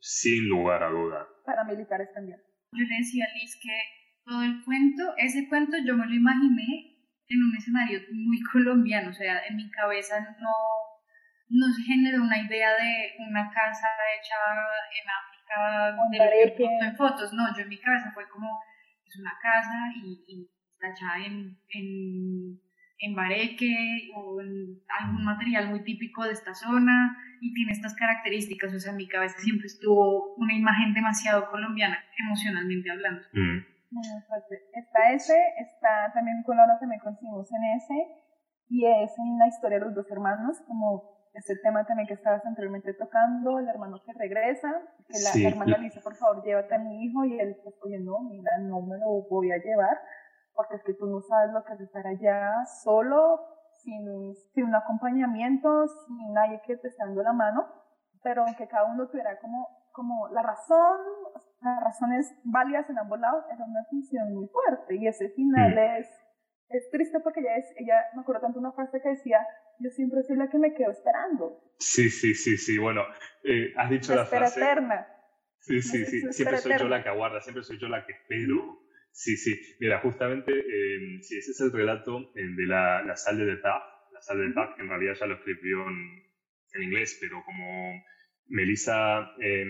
sin lugar a duda. Paramilitares también. Yo le decía a Liz que todo el cuento, ese cuento yo me lo imaginé en un escenario muy colombiano, o sea, en mi cabeza no, no se generó una idea de una casa hecha en África, de en fotos, no, yo en mi cabeza fue como, es una casa y, y está hecha en, en, en bareque o en algún material muy típico de esta zona y tiene estas características, o sea, en mi cabeza siempre estuvo una imagen demasiado colombiana, emocionalmente hablando. Mm. Está ese, está también con Laura también conseguimos en ese, y es en la historia de los dos hermanos, como ese tema también que estabas anteriormente tocando, el hermano que regresa, que la hermana le dice, por favor, llévate a mi hijo, y él pues, oye, no, mira, no me lo voy a llevar, porque es que tú no sabes lo que es estar allá solo, sin, sin un acompañamiento, sin nadie que te esté dando la mano, pero que cada uno tuviera como, como la razón, las razones válidas en ambos lados, era una función muy fuerte. Y ese final mm. es, es triste porque ella, es, ella, me acuerdo tanto una frase que decía, yo siempre soy la que me quedo esperando. Sí, sí, sí, sí, bueno, eh, has dicho la, la frase. eterna. Sí, sí, sí, siempre soy yo la que aguarda, siempre soy yo la que espero. Sí, sí, mira, justamente, eh, sí, ese es el relato eh, de la, la sal de Paz, la sal de Paz, que en realidad ya lo escribió en, en inglés, pero como Melissa eh,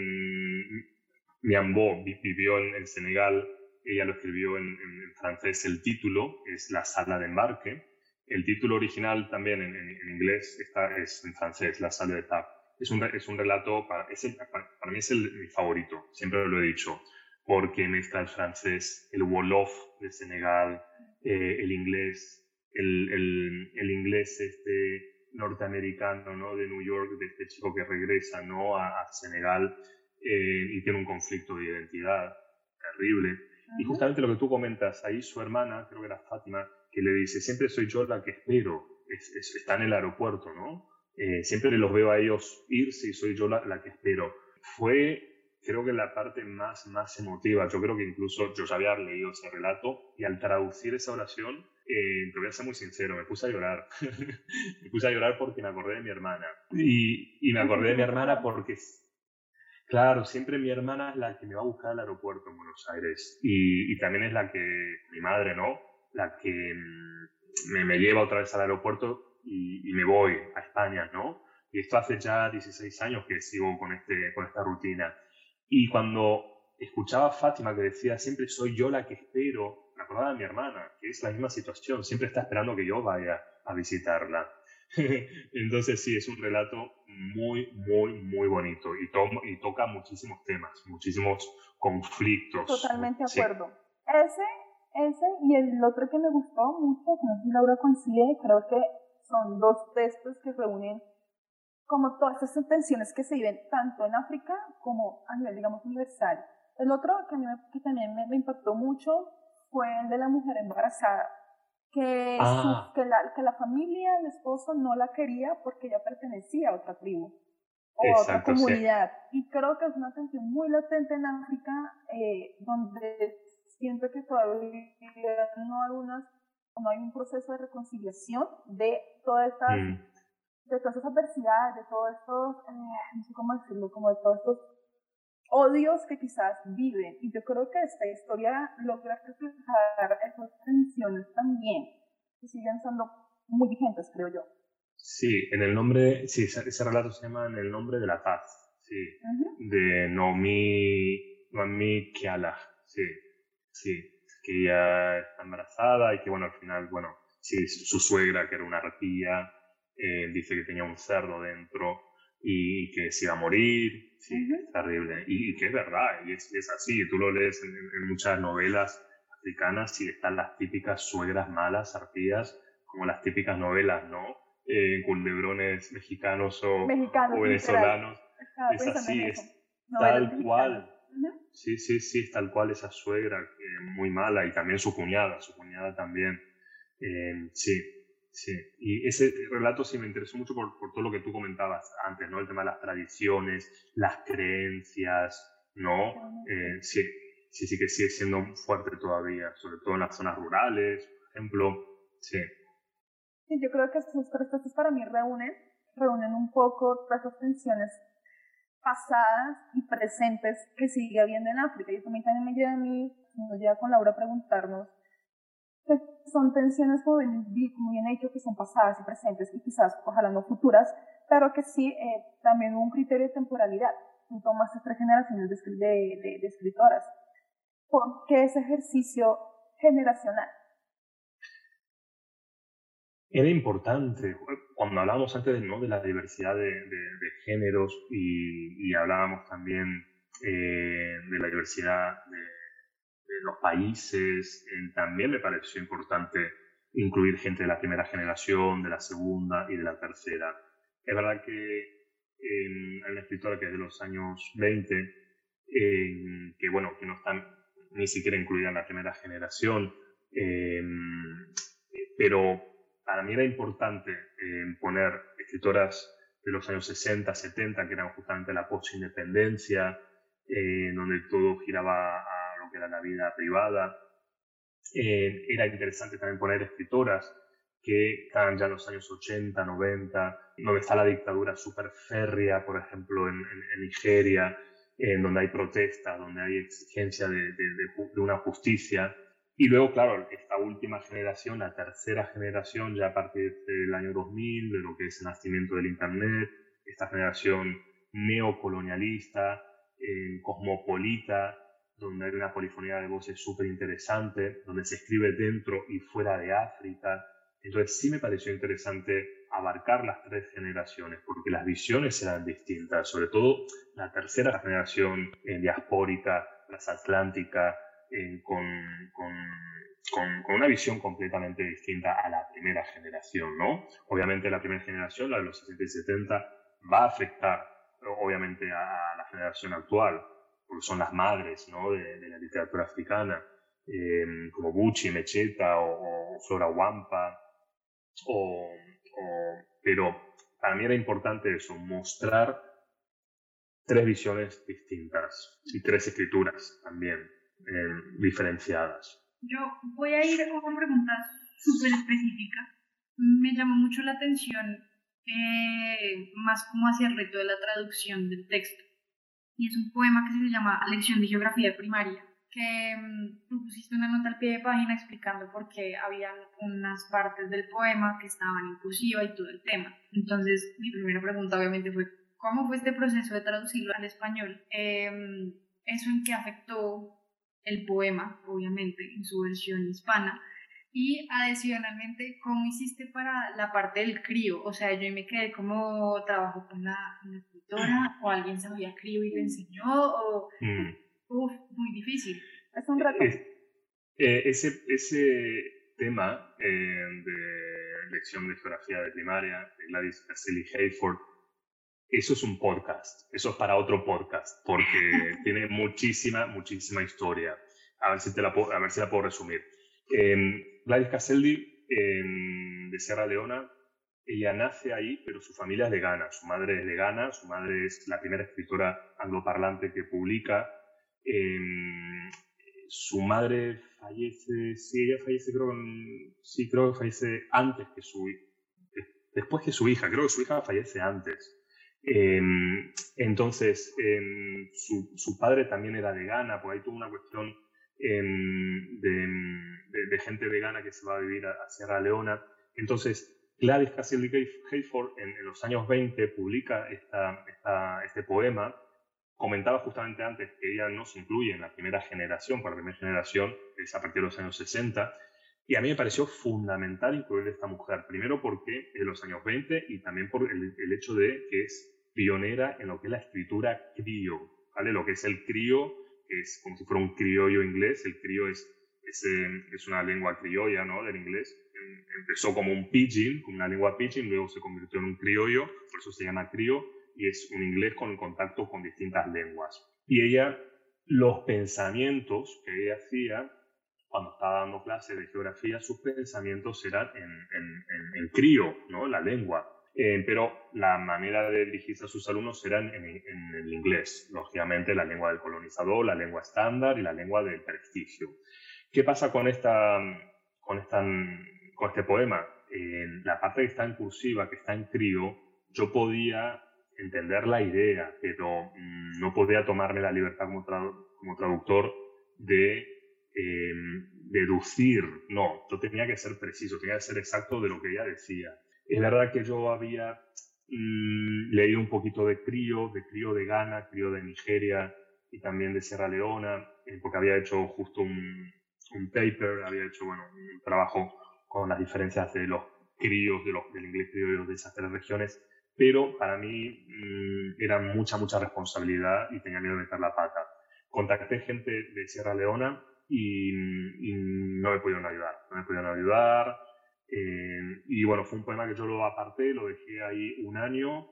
Miambo vivió en, Senegal, ella lo escribió en, francés. El título es La sala de embarque. El título original también en, inglés está, es en francés, La sala de tap. Es un, es un relato, para, para, mí es el, mi favorito, siempre lo he dicho, porque mezcla el francés, el Wolof de Senegal, eh, el inglés, el, el, el, inglés este norteamericano ¿no? de New York, de este chico que regresa ¿no? a Senegal eh, y tiene un conflicto de identidad terrible. Y justamente lo que tú comentas, ahí su hermana, creo que era Fátima, que le dice, siempre soy yo la que espero, es, está en el aeropuerto, ¿no? Eh, siempre los veo a ellos irse y soy yo la, la, que espero. Fue, creo que la parte más, más emotiva. Yo creo que incluso yo ya había leído ese relato y al traducir esa oración, eh, te voy a ser muy sincero, me puse a llorar. me puse a llorar porque me acordé de mi hermana. Y, y me acordé de mi hermana porque Claro, siempre mi hermana es la que me va a buscar al aeropuerto en Buenos Aires y, también es la que, mi madre, ¿no? La que mm, me, me lleva otra vez al aeropuerto y, me voy a España, ¿no? Y esto hace ya 16 años que sigo con, este, con esta rutina. Y cuando escuchaba a Fátima que decía, siempre soy yo la que espero, me acordaba de mi hermana, que es la misma situación, siempre está esperando que yo vaya a visitarla. Entonces sí, es un relato muy, muy, muy bonito y, y toca muchísimos temas, muchísimos conflictos. Totalmente de acuerdo. Ese, ese y el otro que me gustó mucho, que no sé si Laura coincide, creo que son dos textos que reúnen como todas estas tensiones que se viven tanto en África como a nivel, digamos, universal. El otro que, a mí que también me impactó mucho fue el de la mujer embarazada que, ah. que, la, que la familia, el esposo no la quería porque ella pertenecía a otra tribu o a otra comunidad. Y creo que es una tensión muy latente en África, eh, donde siento que todavía no hay, unas, no hay un proceso de reconciliación de todas estas, mm. de todas esas adversidades, de todos estos, eh, no sé cómo decirlo, como de todos estos odios que quizás viven. Y yo creo que esta historia logra reflejar esas tensiones también, que siguen siendo muy vigentes, creo yo. Sí, en el nombre, sí, ese, relato se llama En el nombre de la paz, sí, de Nomi, Nomi Kiala, sí, sí, que ella está embarazada y que, bueno, al final, bueno, sí, su suegra, que era una arpía, eh, dice que tenía un cerdo dentro y que se iba a morir, sí, es terrible. Y, que es verdad, y es, es así, tú lo lees en, muchas novelas africanas y están las típicas suegras malas, arpías, como las típicas novelas, ¿no? Eh, culebrones mexicanos o, venezolanos. Es así, es tal cual. Sí, sí, sí, es tal cual esa suegra, que muy mala, y también su cuñada, su cuñada también. Eh, sí, sí. Y ese relato sí me interesó mucho por, por, todo lo que tú comentabas antes, ¿no? El tema de las tradiciones, las creencias, ¿no? Eh, sí, sí, sí que sigue siendo fuerte todavía, sobre todo en las zonas rurales, por ejemplo. Sí. Sí, yo creo que estas respuestas para mí reúnen, reúnen un poco todas esas tensiones pasadas y presentes que sigue habiendo en África. Y también, también me lleva a mí, nos lleva con Laura a preguntarnos son tensiones, como bien, he dicho, que son pasadas y presentes y quizás, ojalá no futuras, pero que sí, eh, también un criterio de temporalidad. Tú tomas tres generaciones de, de, de escritoras. ¿Por qué ese ejercicio generacional? Era importante, cuando hablábamos antes ¿no? de la diversidad de, de, géneros y, y, hablábamos también eh, de la diversidad de, los países, eh, también me pareció importante incluir gente de la primera generación, de la segunda y de la tercera. Es verdad que eh, hay una escritora que es de los años 20, que bueno, que no están ni siquiera incluida en la primera generación, pero para mí era importante eh, poner escritoras de los años 60, 70, que eran justamente la post-independencia, eh, donde todo giraba a que era la vida privada. Eh, era interesante también poner escritoras que estaban ya en los años 80, 90, donde está la dictadura súper férrea, por ejemplo, en, Nigeria, en donde hay protestas, donde hay exigencia de, de una justicia y luego, claro, esta última generación, la tercera generación, ya a partir del año 2000, de lo que es el nacimiento del Internet, esta generación neocolonialista, eh, cosmopolita, donde hay una polifonía de voces súper interesante, donde se escribe dentro y fuera de África. Entonces sí me pareció interesante abarcar las tres generaciones, porque las visiones eran distintas, sobre todo la tercera generación eh, diaspórica, transatlántica, con, con, con, una visión completamente distinta a la primera generación, ¿no? Obviamente la primera generación, la de los 60 y 70, va a afectar obviamente a la generación actual, porque son las madres ¿no? de, la literatura africana, em, como Gucci, Mecheta o, Flora Wampa, pero para mí era importante eso, mostrar tres visiones distintas y tres escrituras también. Eh, diferenciadas. Yo voy a ir a una pregunta súper específica. Me llamó mucho la atención eh, más como hacia el reto de la traducción del texto. Y es un poema que se llama Lección de Geografía Primaria, que mm, tú pusiste una nota al pie de página explicando por qué habían unas partes del poema que estaban inclusivas y todo el tema. Entonces, mi primera pregunta obviamente fue, ¿cómo fue este proceso de traducirlo al español? Eh, ¿Eso en qué afectó el poema, obviamente, en su versión hispana. Y adicionalmente, ¿cómo hiciste para la parte del crío? O sea, yo me quedé como trabajo con la, escritora, o alguien sabía crío y le enseñó, o... Mm. Uf, muy difícil. Es un reto. Eh, ese, ese tema eh, de lección de geografía de primaria de Gladys Caselli Hayford eso es un podcast, eso es para otro podcast, porque tiene muchísima, muchísima historia. A ver si, te la, puedo, a ver si la puedo resumir. Eh, Gladys Caselli, de Sierra Leona, ella nace ahí, pero su familia es de Ghana. Su madre es de Ghana, su madre es la primera escritora angloparlante que publica. Em, su madre fallece, sí, ella fallece, creo, sí, creo que fallece antes que su después que su hija, creo que su hija fallece antes. Em, entonces, em, su, padre también era de Ghana, por ahí tuvo una cuestión em, de, gente de Ghana que se va a vivir a, Sierra Leona. Entonces, Gladys Cassidy Hayford en, los años 20 publica este poema. Comentaba justamente antes que ella no se incluye en la primera generación, por la primera generación es a partir de los años 60, y a mí me pareció fundamental incluir a esta mujer, primero porque de los años 20 y también por el, hecho de que es pionera en lo que es la escritura crío, ¿vale? Lo que es el crío, es como si fuera un criollo inglés, el crío es, es, una lengua criolla, ¿no? Del inglés. Em, empezó como un pidgin, como una lengua pidgin, luego se convirtió en un criollo, por eso se llama crío, y es un inglés con contacto con distintas lenguas. Y ella, los pensamientos que ella hacía cuando estaba dando clases de geografía, sus pensamientos eran en, en, crío, ¿no? La lengua. Eh, pero la manera de dirigirse a sus alumnos era en, el inglés, lógicamente la lengua del colonizador, la lengua estándar y la lengua del prestigio. ¿Qué pasa con, esta, con, esta, con este poema? En la parte que está en cursiva, que está en crío, yo podía entender la idea, pero mm, no podía tomarme la libertad como, como traductor de em, deducir. No, yo tenía que ser preciso, tenía que ser exacto de lo que ella decía. Es verdad que yo había mm, leído un poquito de crío, de crío de Ghana, crío de Nigeria y también de Sierra Leona, eh, porque había hecho justo un, un paper, había hecho bueno, un trabajo con las diferencias de los críos, de los, del inglés criollo de esas tres regiones, pero para mí mm, era mucha, mucha responsabilidad y tenía miedo de meter la pata. Contacté gente de Sierra Leona y, no me pudieron ayudar, no me pudieron ayudar. Eh, y bueno, fue un poema que yo lo aparté, lo dejé ahí un año,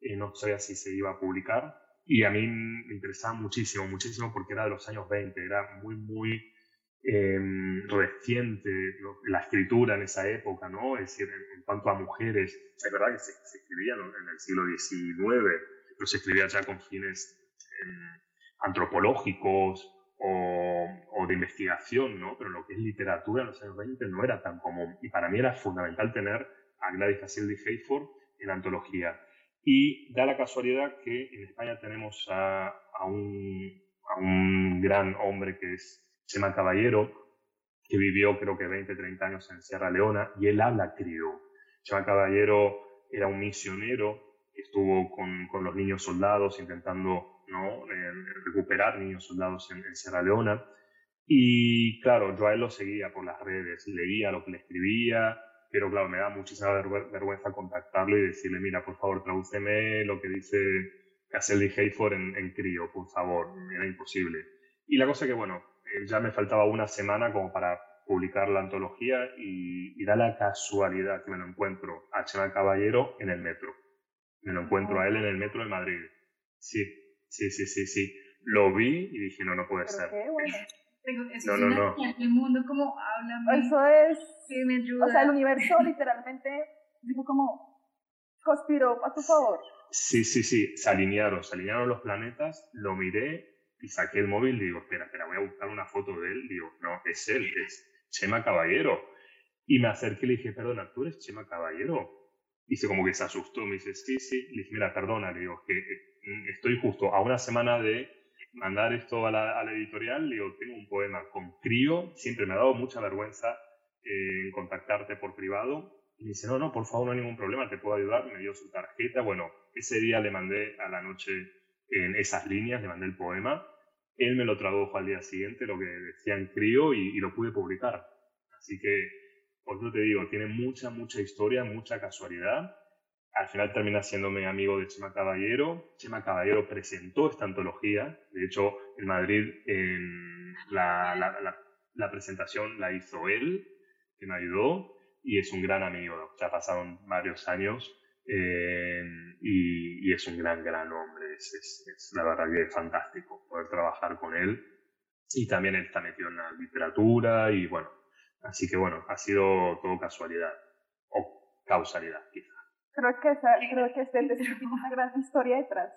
eh, no sabía si se iba a publicar. Y a mí me interesaba muchísimo, muchísimo porque era de los años 20, era muy, muy Em, reciente la escritura en esa época, ¿no? Es decir, en, cuanto a mujeres, es verdad que se, escribía en el siglo XIX, pero se escribía ya con fines em, antropológicos o, de investigación, ¿no? Pero lo que es literatura en los años 20 no era tan común. Y para mí era fundamental tener a Gladys Hasseldy Hayford en antología. Y da la casualidad que en España tenemos a, a, un, a un gran hombre que es Chema Caballero, que vivió creo que 20, 30 años en Sierra Leona, y él habla criollo. Chema Caballero era un misionero estuvo con, con los niños soldados intentando ¿no? Eh, recuperar niños soldados en, Sierra Leona. Y claro, yo a él lo seguía por las redes, leía lo que le escribía, pero claro, me da muchísima vergüenza contactarlo y decirle, mira, por favor, tradúceme lo que dice Caselli Hayford en, en crío, por favor, era imposible. Y la cosa que, bueno, eh, ya me faltaba una semana como para publicar la antología y, da la casualidad que me lo encuentro a Chema Caballero en el metro. Me lo encuentro a él en el metro de Madrid. Sí, sí, sí, sí, sí. Lo vi y dije, no, no puede ser. Qué bueno. no, no, no. El mundo como habla. Eso es. me ayuda. O sea, el universo literalmente dijo como conspiró a tu favor. Sí, sí, sí. Se alinearon, se alinearon los planetas. Lo miré y saqué el móvil y digo, espera, espera, voy a buscar una foto de él. Digo, no, es él, es Chema Caballero. Y me acerqué y le dije, perdona, ¿tú eres Chema Caballero? Y se como que se asustó, me dice, sí, sí. Le dije, mira, perdona, le digo, que eh, estoy justo a una semana de mandar esto a la, editorial. Le digo, tengo un poema con crío, siempre me ha dado mucha vergüenza eh, contactarte por privado. Y me dice, no, no, por favor, no hay ningún problema, te puedo ayudar. Me dio su tarjeta. Bueno, ese día le mandé a la noche en esas líneas, le mandé el poema él me lo tradujo al día siguiente, lo que decía en crío, y, lo pude publicar. Así que, por eso te digo, tiene mucha, mucha historia, mucha casualidad. Al final termina siéndome amigo de Chema Caballero. Chema Caballero presentó esta antología. De hecho, en Madrid la, la, la, presentación la hizo él, que me ayudó, y es un gran amigo. Ya pasaron varios años eh, y, y, es un gran, gran hombre es, la verdad que es fantástico poder trabajar con él. Y también él está metido en la literatura y bueno, así que bueno, ha sido todo casualidad o causalidad quizá. Creo que, esa, creo que este tiene una gran historia detrás.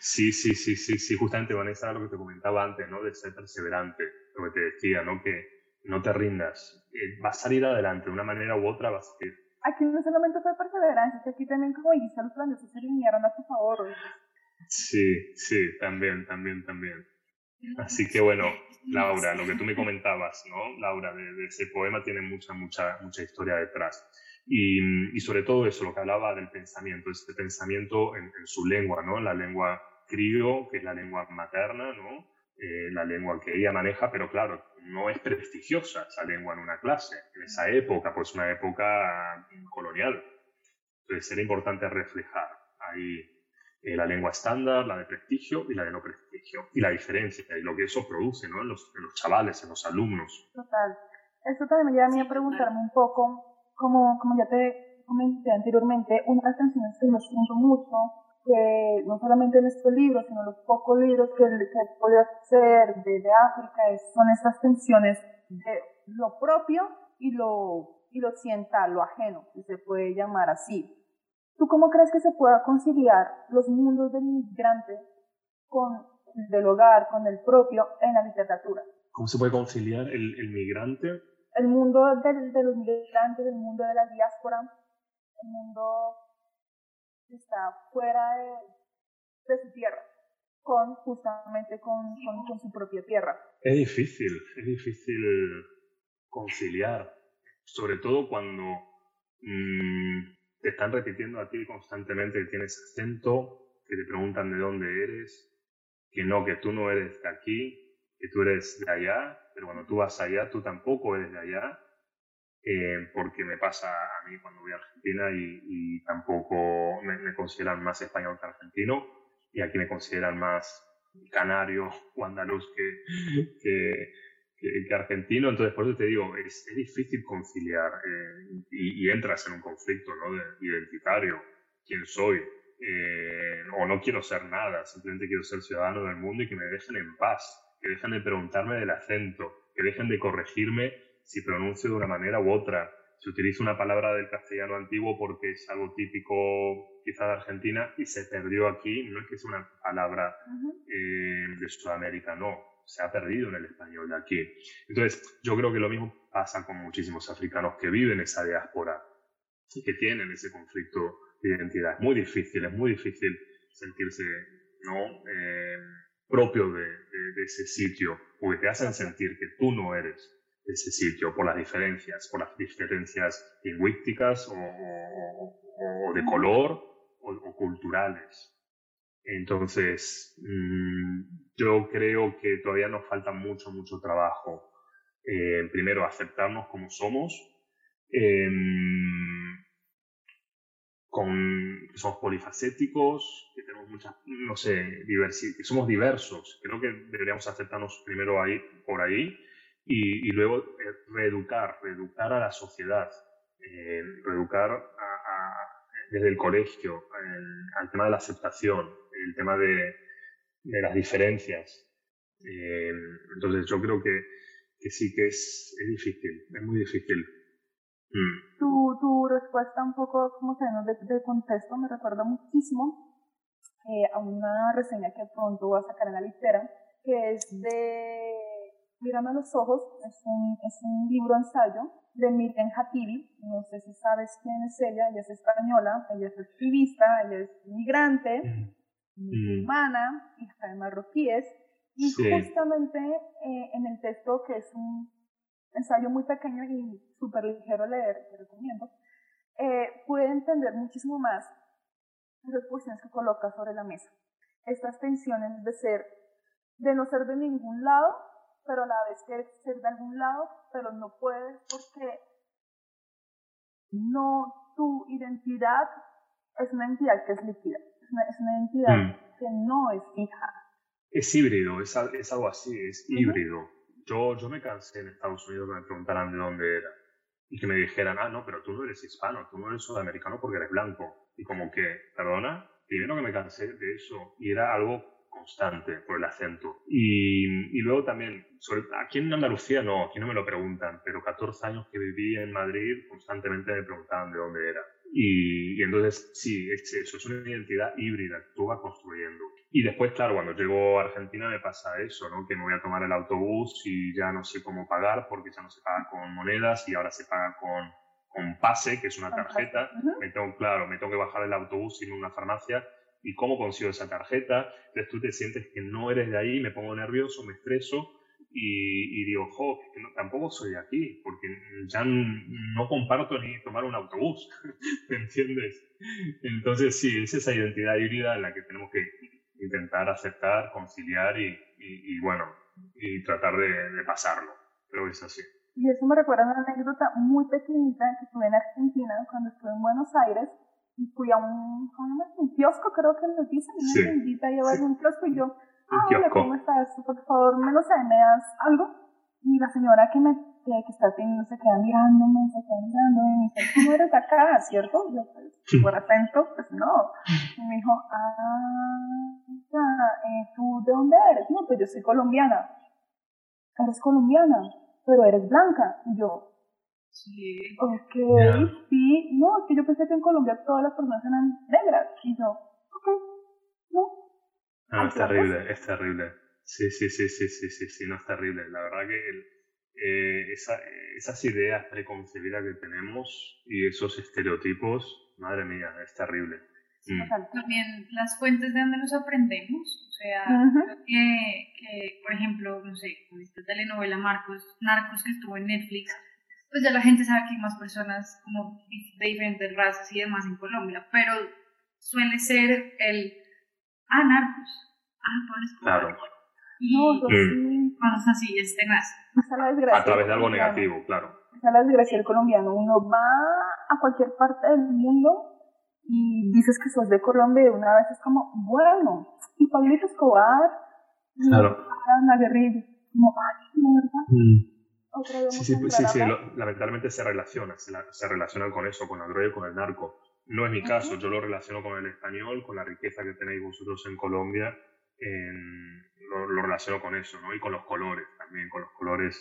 Sí, sí, sí, sí, sí, justamente Vanessa, lo que te comentaba antes, ¿no? De ser perseverante, lo que te decía, ¿no? Que no te rindas, eh, va a salir adelante, de una manera u otra va a salir. Aquí no solamente fue perseverancia, aquí también como dijiste, los planes se alinearon a tu favor. Sí, sí, también, también, también. Así que bueno, Laura, lo que tú me comentabas, ¿no? Laura, de, ese poema tiene mucha, mucha, mucha historia detrás. Y, y, sobre todo eso, lo que hablaba del pensamiento, este pensamiento en, su lengua, ¿no? La lengua crío, que es la lengua materna, ¿no? Eh, la lengua que ella maneja, pero claro, no es prestigiosa esa lengua en una clase, en esa época, pues una época colonial. Entonces era importante reflejar ahí eh, la lengua estándar, la de prestigio y la de no prestigio, y la diferencia y lo que eso produce ¿no? en, los, en los chavales, en los alumnos. Total. Esto también me lleva a mí a preguntarme un poco, como, como ya te comenté anteriormente, una de las canciones que me siento mucho que no solamente en estos libros, sino los pocos libros que, he podido hacer de, de África, son estas tensiones de lo propio y lo, y lo occidental, lo ajeno, si se puede llamar así. ¿Tú cómo crees que se pueda conciliar los mundos del migrante con el del hogar, con el propio en la literatura? ¿Cómo se puede conciliar el, el migrante? El mundo de, de los migrantes, el mundo de la diáspora, el mundo está fuera de, de su tierra, con justamente con, con, con su propia tierra. Es difícil, es difícil conciliar, sobre todo cuando mmm, te están repitiendo a ti constantemente que tienes acento, que te preguntan de dónde eres, que no, que tú no eres de aquí, que tú eres de allá, pero cuando tú vas allá, tú tampoco eres de allá, eh, porque me pasa a mí cuando voy a Argentina y, y tampoco me, me, consideran más español que argentino, y aquí me consideran más canario o andaluz que, que, que, que argentino, entonces por eso te digo, es, es difícil conciliar eh, y, y, entras en un conflicto ¿no? de, identitario, quién soy, eh, o no quiero ser nada, simplemente quiero ser ciudadano del mundo y que me dejen en paz, que dejen de preguntarme del acento, que dejen de corregirme si pronuncio de una manera u otra, si utilizo una palabra del castellano antiguo porque es algo típico quizá de Argentina y se perdió aquí, no es que sea una palabra eh, de Sudamérica, no, se ha perdido en el español de aquí. Entonces, yo creo que lo mismo pasa con muchísimos africanos que viven esa diáspora y que tienen ese conflicto de identidad. Es muy difícil, es muy difícil sentirse ¿no? Eh, propio de, de, de, ese sitio, porque te hacen sentir que tú no eres ese sitio por las diferencias, por las diferencias lingüísticas o, o, o de color o, o culturales. Entonces, mmm, yo creo que todavía nos falta mucho, mucho trabajo. Eh, primero, aceptarnos como somos, eh, con, que somos polifacéticos, que tenemos muchas, no sé, diversi somos diversos. Creo que deberíamos aceptarnos primero ahí, por ahí y, y luego eh, reeducar, reeducar a la sociedad, eh, reeducar a, a, desde el colegio al tema de la aceptación, el tema de, de las diferencias. Eh, entonces yo creo que, que sí que es, es, difícil, es muy difícil. Mm. Tu, tu respuesta un poco como que de, de contexto me recuerda muchísimo eh, a una reseña que pronto voy a sacar en la litera, que es de Mírame a los ojos, es un, es un libro ensayo de Miriam Hatibi, no sé si sabes quién es ella, ella es española, ella es activista, ella es migrante, mm musulmana, hija de marroquíes, y sí. justamente eh, en el texto, que es un ensayo muy pequeño y súper ligero leer, te recomiendo, eh, puede entender muchísimo más las cuestiones que coloca sobre la mesa. Estas tensiones de ser, de no ser de ningún lado, pero a la vez quieres ser de algún lado, pero no puedes porque no, tu identidad es una identidad que es líquida una, es una identidad mm. que no es fija. Es híbrido, es, es algo así, es uh -huh. híbrido. Yo, yo me cansé en Estados Unidos que me preguntaran de dónde era y que me dijeran, ah, no, pero tú no eres hispano, tú no eres sudamericano porque eres blanco. Y como que, perdona, primero que me cansé de eso y era algo constante por el acento. Y, y luego también, sobre, aquí en Andalucía no, aquí no me lo preguntan, pero 14 años que viví en Madrid constantemente me preguntaban de dónde era. Y, y, entonces, sí, es eso, es una identidad híbrida que tú vas construyendo. Y después, claro, cuando llego a Argentina me pasa eso, ¿no? Que me voy a tomar el autobús y ya no sé cómo pagar porque ya no se paga con monedas y ahora se paga con, con pase, que es una tarjeta. Me tengo, claro, me tengo que bajar el autobús en una farmacia y cómo consigo esa tarjeta. Entonces tú te sientes que no eres de ahí, me pongo nervioso, me estreso y, y digo, jo, no, tampoco soy de aquí, porque ya no comparto ni tomar un autobús, ¿me entiendes? Entonces sí, es esa identidad híbrida en la que tenemos que intentar aceptar, conciliar y, bueno, y tratar de, de, pasarlo, creo que es así. Y eso me recuerda una anécdota muy pequeñita que tuve en Argentina cuando estuve en Buenos Aires fui a un, a un kiosco, creo que nos dicen, una sí. tiendita a llevar sí. un kiosco y yo ah, hola, ¿cómo estás? Por favor, me lo sé, me das algo. Y la señora que me que, que está teniendo, se queda mirándome, se queda mirándome, y me dice, ¿cómo eres de acá, cierto? Yo, pues, por acento, pues no. Y me dijo, ah, ya, eh, ¿tú de dónde eres? No, pues yo soy colombiana. ¿Eres colombiana? Pero eres blanca. Y yo, Sí. ok, sí, no, es que yo pensé que en Colombia todas las personas eran negras. Y yo, ok, no. Ah, es terrible, es terrible. Sí, sí, sí, sí, sí, sí, sí, no es terrible. La verdad que el- eh, esa- esas ideas preconcebidas que tenemos y esos estereotipos, madre mía, es terrible. Mm. Total. También las fuentes de donde nos aprendemos, o sea, creo que, que, por ejemplo, no sé, con esta telenovela Marcos, Narcos que estuvo en Netflix, pues ya la gente sabe que hay más personas como de diferentes razas y demás en Colombia, pero suele ser el, ah, Narcos, ah, Pablo Escobar, Claro, y No, Mm. sí, cosas así, es tenaz. esa es la desgracia. a través de algo negativo, claro. Esa es la desgracia del colombiano. Uno va a cualquier parte del mundo y dices que sos de Colombia y una vez es como, bueno, y Pablito Escobar, y Claro. Ana Guerrero, como, ay, la verdad, otra Sí, sí, pues, sí, sí, hablar. lo- lamentablemente se relaciona, se, la- se relaciona con eso, con la droga y con el narco. No es mi caso, yo lo relaciono con el español, con la riqueza que tenéis vosotros en Colombia, en- lo, lo relaciono con eso, ¿no? Y con los colores también, con los colores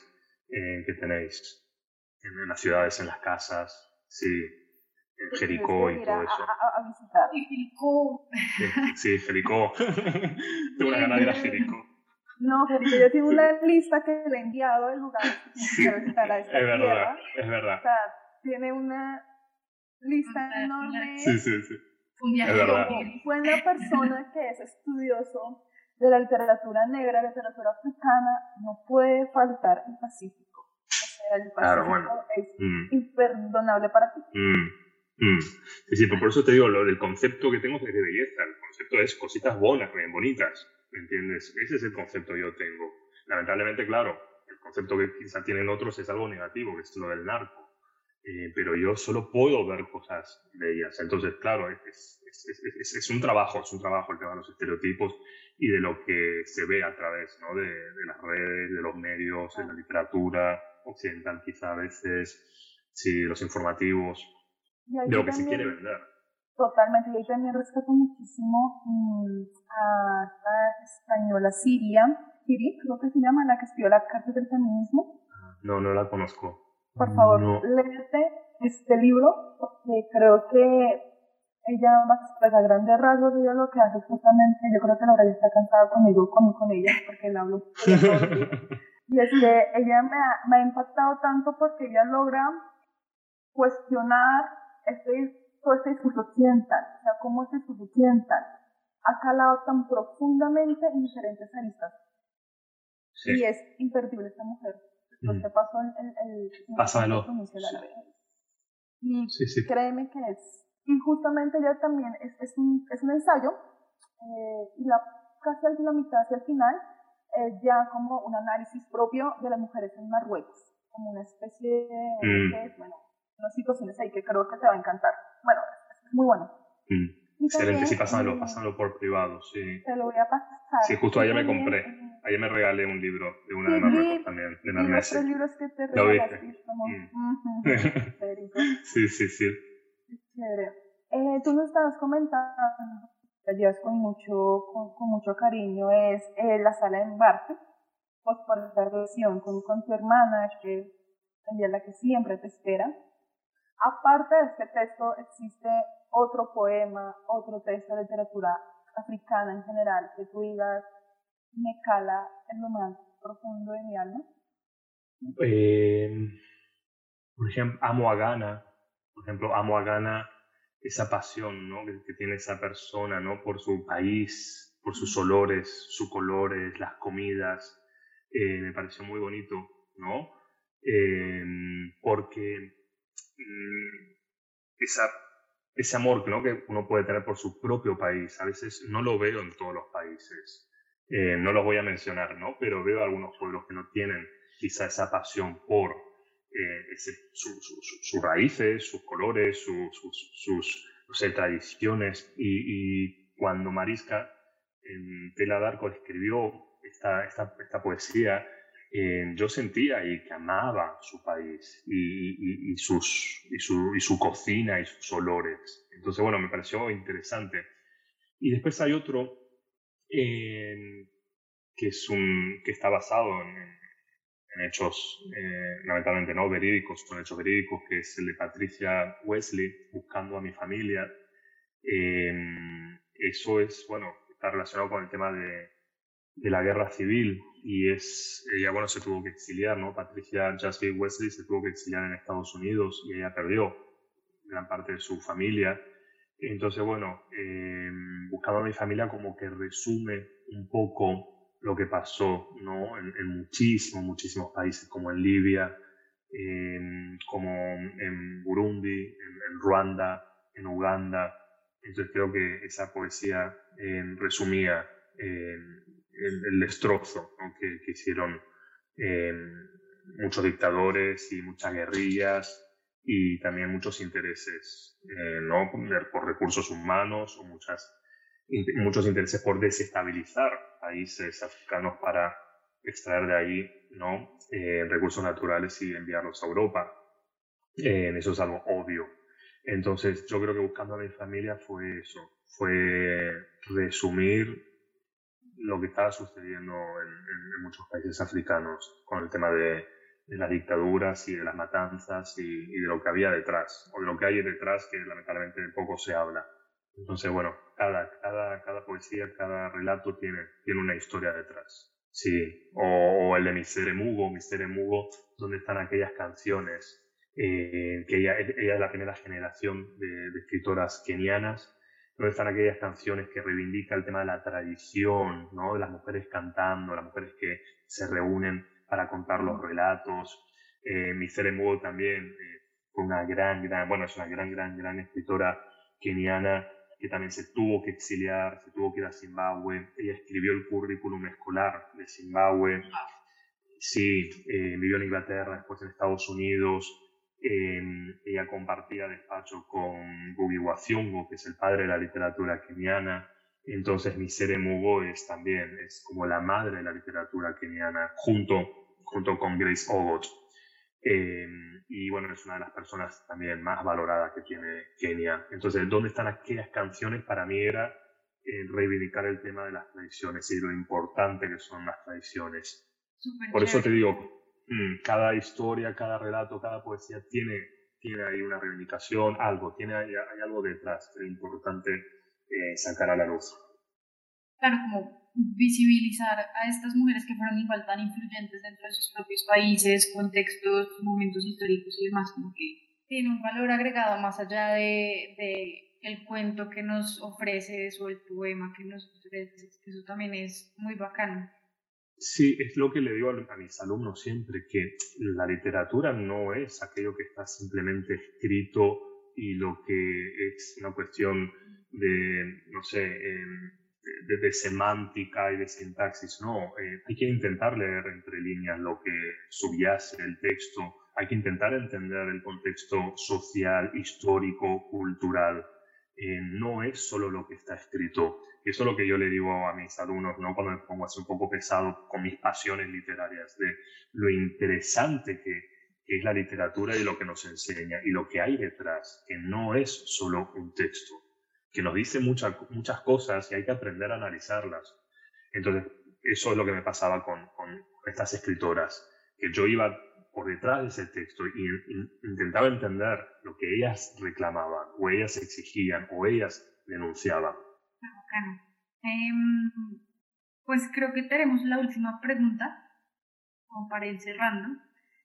eh, que tenéis en, en las ciudades, en las casas, sí, en Jericó Tienes y todo eso. a- a- a visitar. Jericó, Sí, sí, Jericó. Tengo una gana de ir a Jericó. No, Felipe, yo tengo una lista que le he enviado de lugares que que visitar a esta Es verdad, tierra. es verdad. O sea, tiene una lista Una- enorme. Sí, sí, sí. un viaje Es verdad. con- buena persona que es estudioso de la literatura negra, literatura africana, no puede faltar el Pacífico. O sea, el Pacífico Claro, bueno. es Mm. imperdonable para ti. Mm, mm. Sí, sí, por eso te digo, lo del concepto que tengo es de belleza. El concepto es cositas buenas, bien bonitas. ¿Me entiendes? Ese es el concepto que yo tengo. Lamentablemente, claro, el concepto que quizá tienen otros es algo negativo, que es lo del narco. Eh, pero yo solo puedo ver cosas bellas. Entonces, claro, es, es, es, es- es un trabajo, es un trabajo el tema de los estereotipos y de lo que se ve a través ¿no? de, de las redes, de los medios, de la literatura occidental quizá a veces, sí, los informativos, de lo que se quiere vender. Totalmente, y ahí también respeto muchísimo mm, a esta española Siria, Siri, creo que se llama, la que escribió la carta del feminismo. No, no la conozco. Por favor, No. léete este libro, porque creo que ella, pues a grandes rasgos, ella lo que hace es justamente, yo creo que Laura ya está cansada conmigo, con, con ella, porque la hablo. Y es que ella me ha, me ha impactado tanto porque ella logra cuestionar este, todo este discurso occidental, o sea, cómo este discurso occidental ha calado tan profundamente en diferentes aristas. Sí. Y es imperdible esta mujer. Después Mm. te paso el... el, el el vez. Y Sí, sí. créeme que es... Y justamente ella también es, es, un, es un ensayo, eh, y la, casi a la mitad hacia el final, es ya como un análisis propio de las mujeres en Marruecos, como una especie de, Mm. de, bueno, unas situaciones ahí que creo que te va a encantar. Bueno, es, es muy bueno. Mm. Excelente, sí, pásamelo, eh, pásamelo por privado, sí. Te lo voy a pasar. Sí, justo ayer me compré. eh, Ayer me regalé un libro de una de Marruecos también, de y los libros que te ¿Lo regalaste, como, Mm. Sí, sí, sí. Chévere. Eh, tú nos estabas comentando, te llevas con mucho, con, con mucho cariño, es eh, la sala de embarque, pues por esa relación con, con tu hermana, que también la que siempre te espera. Aparte de este texto, existe otro poema, otro texto de literatura africana en general, que tú digas, me cala en lo más profundo de mi alma. Eh, por ejemplo, amo a Ghana. Por ejemplo, amo a Ghana esa pasión ¿no? que, tiene esa persona ¿no? por su país, por sus olores, sus colores, las comidas. Eh, me pareció muy bonito, ¿no? Eh, porque esa, ese amor ¿no? que uno puede tener por su propio país, a veces no lo veo en todos los países. Eh, no los voy a mencionar, ¿no? Pero veo algunos pueblos que no tienen quizá esa pasión por eh, sus raíces, sus colores, su- sus, no tradiciones. Y, cuando Marisca en Tela d'Arco escribió esta, esta poesía, eh, yo sentía y que amaba su país y, y, sus, y, su, y su cocina y sus olores. Entonces, bueno, me pareció interesante. Y después hay otro que, es un, que está basado en, hechos, eh, lamentablemente no verídicos, son hechos verídicos, que es el de Patricia Wesley, Buscando a mi familia. Eh, eso es, bueno, está relacionado con el tema de, de la guerra civil y es, ella, bueno, se tuvo que exiliar, ¿no? Patricia Jasmine Wesley se tuvo que exiliar en Estados Unidos y ella perdió gran parte de su familia. Entonces, bueno, eh, buscando a mi familia como que resume un poco lo que pasó, ¿no? En, muchísimos, muchísimos países, como en Libia, como en Burundi, en, Ruanda, en Uganda. Entonces creo que esa poesía eh, resumía el, destrozo que, hicieron eh, muchos dictadores y muchas guerrillas y también muchos intereses, eh, ¿no? por recursos humanos o muchas, muchos intereses por desestabilizar países africanos para extraer de ahí ¿no? Eh, recursos naturales y enviarlos a Europa. eso es algo obvio. Entonces yo creo que buscando a mi familia fue eso, fue resumir lo que estaba sucediendo en, muchos países africanos con el tema de, las dictaduras y de las matanzas y, de lo que había detrás, o de lo que hay detrás que lamentablemente poco se habla. Entonces, bueno, cada, cada, cada poesía, cada relato tiene, tiene una historia detrás. Sí, o, el de Misere Mugo, Misere Mugo, donde están aquellas canciones, eh, que ella, ella, es la primera generación de, de escritoras kenianas están aquellas canciones que reivindican el tema de la tradición, ¿no? de las mujeres cantando, las mujeres que se reúnen para contar los relatos. Eh, Misere Mugo también eh, fue una gran, gran, bueno, es una gran, gran, gran escritora keniana que también se tuvo que exiliar, se tuvo que ir a Zimbabue. Ella escribió el currículum escolar de Zimbabue. Sí, eh, vivió en Inglaterra, después en Estados Unidos, ella compartía despacho con Gugi Wathiongo, que es el padre de la literatura keniana. Entonces Misere Mugo es también, es como la madre de la literatura keniana, junto, junto con Grace Ogot. Em, y bueno, es una de las personas también más valoradas que tiene Kenia. Entonces, ¿dónde están aquellas canciones? Para mí era eh, reivindicar el tema de las tradiciones y lo importante que son las tradiciones. Por eso te digo, cada historia, cada relato, cada poesía tiene, tiene ahí una reivindicación, algo, tiene hay, algo detrás que es importante eh, sacar a la luz. Claro, como visibilizar a estas mujeres que fueron igual tan influyentes dentro de sus propios países, contextos, momentos históricos y demás, como que tiene un valor agregado más allá de, de el cuento que nos ofrece o el poema que nos ofrece, eso también es muy bacano. Sí, es lo que le digo a, mis alumnos siempre, que la literatura no es aquello que está simplemente escrito y lo que es una cuestión de, no sé, em, de, semántica y de sintaxis. No, eh, hay que intentar leer entre líneas lo que subyace el texto, hay que intentar entender el contexto social, histórico, cultural. Eh, no es solo lo que está escrito eso es lo que yo le digo a mis alumnos, ¿no? Cuando me pongo así un poco pesado con mis pasiones literarias, de lo interesante que, es la literatura y lo que nos enseña y lo que hay detrás, que no es solo un texto, que nos dice muchas muchas cosas y hay que aprender a analizarlas. Entonces, eso es lo que me pasaba con, con estas escritoras, que yo iba por detrás de ese texto y, intentaba entender lo que ellas reclamaban o ellas exigían o ellas denunciaban. Em, pues creo que tenemos la última pregunta, como para ir cerrando.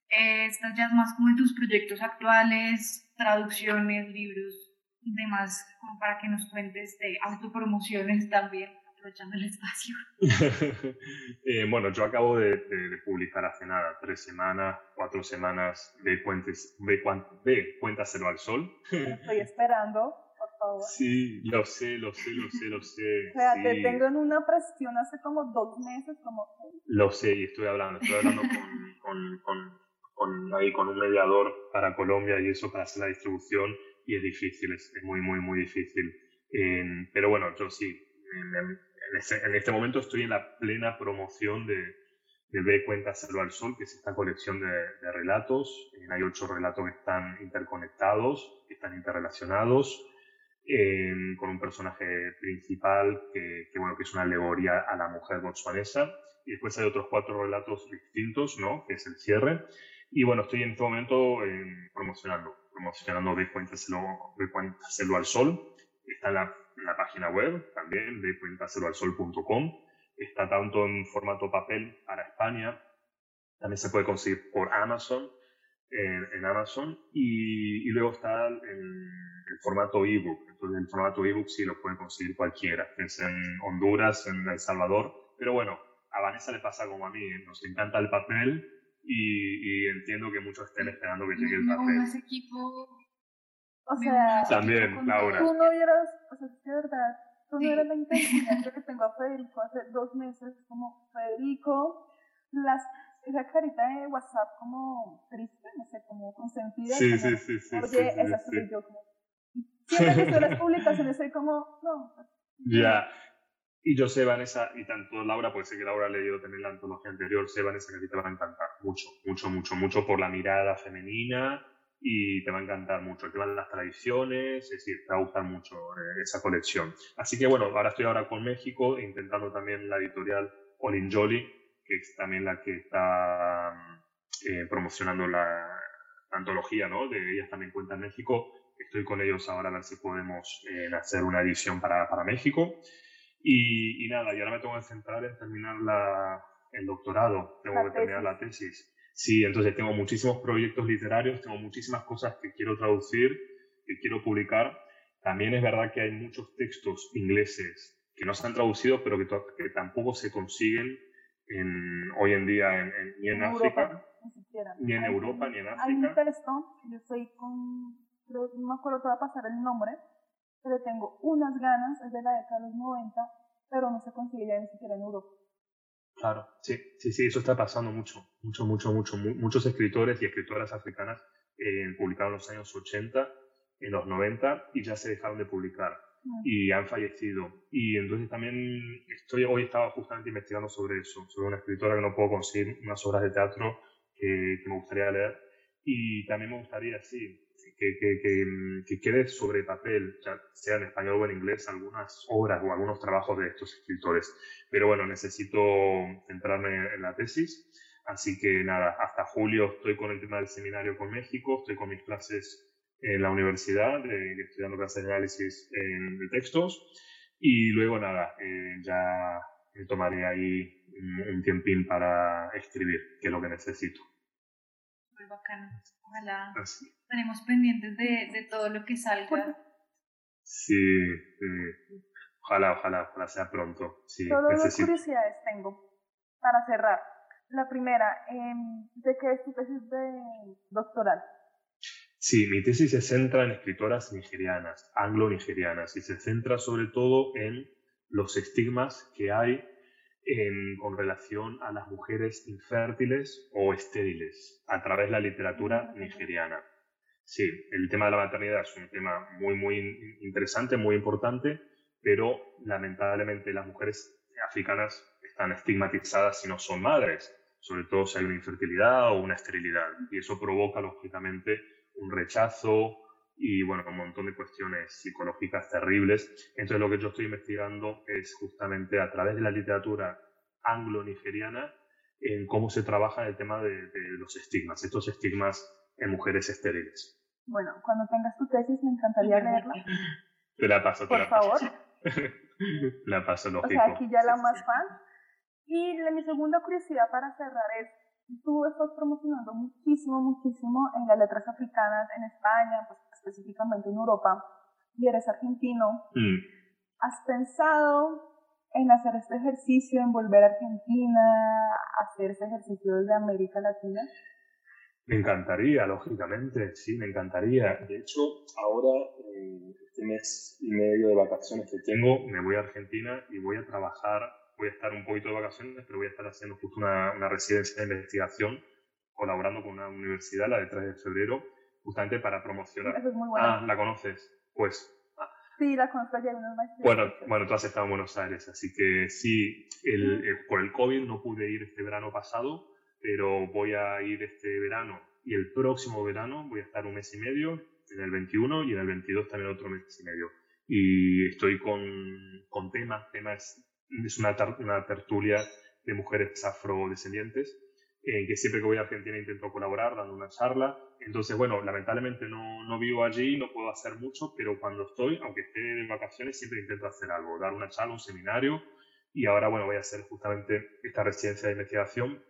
Eh, ya más como en tus proyectos actuales, traducciones, libros, demás, como para que nos cuentes de autopromociones también, aprovechando el espacio. Eh, bueno, yo acabo de, publicar hace nada, tres semanas, cuatro semanas de, Puentes, de, de Cuéntaselo al Sol. Estoy esperando Sí, lo sé, lo sé, lo sé, lo sé. O sea, te tengo en una presión hace como dos meses, como... Lo sé, y estoy hablando, estoy hablando con, con, con, ahí, con un mediador para Colombia y eso para hacer la distribución, y es difícil, es, muy, muy, muy difícil. pero bueno, yo sí, en, en, este, momento estoy en la plena promoción de, de B Cuenta al Sol, que es esta colección de, relatos. Eh, hay ocho relatos que están interconectados, que están interrelacionados, eh, con un personaje principal que, bueno, que es una alegoría a la mujer botswanesa. Y después hay otros cuatro relatos distintos, ¿no? que es el cierre. Y bueno, estoy en este momento promocionando, promocionando B Cuenta Hacerlo al Sol. Está en la, la página web también, bcuentahacerloalsol.com está tanto en formato papel para España, también se puede conseguir por Amazon, en, Amazon, y, luego está en el formato ebook. Entonces, el formato ebook sí lo puede conseguir cualquiera, es en Honduras, en El Salvador, pero bueno, a Vanessa le pasa como a mí, nos encanta el papel y, entiendo que muchos estén esperando que llegue el papel. Ese equipo... O sea, también, Laura. Tú no vieras, o sea, de verdad, Tú no eres la intención que tengo a Federico hace dos meses, como Federico, las, esa carita de WhatsApp como triste, no sé, como consentida. Sí, como, sí, sí, sí. Oye, sí, esa soy yo. Como, siempre que las publicaciones soy como, no. Ya. Y yo sé, Vanessa, y tanto Laura, porque sé que Laura ha leído también la antología anterior, sé, Vanessa, que a ti te va a encantar mucho, mucho, mucho, mucho por la mirada femenina, y te va a encantar mucho. Te van las tradiciones, es decir, te va a gustar mucho eh, esa colección. Así que bueno, ahora estoy ahora con México, intentando también la editorial Olin Jolly, que es también la que está eh, promocionando la, antología, ¿no? De ellas también cuenta en México. Estoy con ellos ahora a ver si podemos eh, hacer una edición para, para México. Y, y, nada, y ahora me tengo que centrar en terminar la, el doctorado, tengo que terminar la tesis. Sí, entonces tengo muchísimos proyectos literarios, tengo muchísimas cosas que quiero traducir, que quiero publicar. También es verdad que hay muchos textos ingleses que no se han traducido, pero que, que tampoco se consiguen en, hoy en día en, ni en, África, ni, en Europa, ni en África. Hay un texto, yo estoy con, no me acuerdo te va a pasar el nombre, pero tengo unas ganas, es de la década de los 90, pero no se consigue ya ni siquiera en Europa. Claro, sí, sí, sí, eso está pasando mucho, mucho, mucho, mucho. muchos escritores y escritoras africanas eh, publicaron en los años 80, en los 90 y ya se dejaron de publicar mm. y han fallecido. Y entonces también estoy, hoy estaba justamente investigando sobre eso, sobre una escritora que no puedo conseguir unas obras de teatro que, que me gustaría leer. Y también me gustaría, sí, que, que, que, quede sobre papel, ya sea en español o en inglés, algunas obras o algunos trabajos de estos escritores. Pero bueno, necesito centrarme en la tesis. Así que nada, hasta julio estoy con el tema del seminario con México, estoy con mis clases en la universidad, estudiando clases de análisis de textos. Y luego nada, eh, ya tomaré ahí un, tiempín para escribir, que es lo que necesito. Muy bacano. Ojalá tenemos pendientes de, de, todo lo que salga. Sí, ojalá, ojalá, ojalá sea pronto. Sí, Solo dos curiosidades tengo para cerrar. La primera, em, ¿de qué es tu tesis de doctoral? Sí, mi tesis se centra en escritoras nigerianas, anglo-nigerianas, y se centra sobre todo en los estigmas que hay con relación a las mujeres infértiles o estériles a través de la literatura nigeriana. Sí, el tema de la maternidad es un tema muy, muy interesante, muy importante, pero lamentablemente las mujeres africanas están estigmatizadas si no son madres, sobre todo si hay una infertilidad o una esterilidad. Y eso provoca, lógicamente, un rechazo y, bueno, un montón de cuestiones psicológicas terribles. Entonces, lo que yo estoy investigando es justamente a través de la literatura anglo-nigeriana en cómo se trabaja el tema de, los estigmas, estos estigmas en mujeres estériles. Bueno, cuando tengas tu tesis me encantaría leerla. Te la paso, Por favor. la paso, lógico. O sea, aquí ya la más fan. Y mi segunda curiosidad para cerrar es, tú estás promocionando muchísimo, muchísimo en las letras africanas en España, pues específicamente en Europa, y eres argentino. Mm. ¿Has pensado en hacer este ejercicio, en volver a Argentina, hacer este ejercicio desde América Latina? Me encantaría, lógicamente, sí, me encantaría. De hecho, ahora, este mes y medio de vacaciones que tengo, me voy a Argentina y voy a trabajar, voy a estar un poquito de vacaciones, pero voy a estar haciendo justo una, una residencia de investigación, colaborando con una universidad, la de 3 de febrero, justamente para promocionar. Eso es muy bueno. Ah, ¿la conoces? Pues Sí, la conozco ya unos Bueno, bueno, tú has estado en Buenos Aires, así que sí, el, eh, por el COVID no pude ir este verano pasado, pero voy a ir este verano y el próximo verano voy a estar un mes y medio, en el 21 y en el 22 también otro mes y medio. Y estoy con, con Tema, Tema es, es una, una tertulia de mujeres afrodescendientes en que siempre que voy a Argentina intento colaborar dando una charla. Entonces, bueno, lamentablemente no, no vivo allí, no puedo hacer mucho, pero cuando estoy, aunque esté de vacaciones, siempre intento hacer algo, dar una charla, un seminario. Y ahora, bueno, voy a hacer justamente esta residencia de investigación,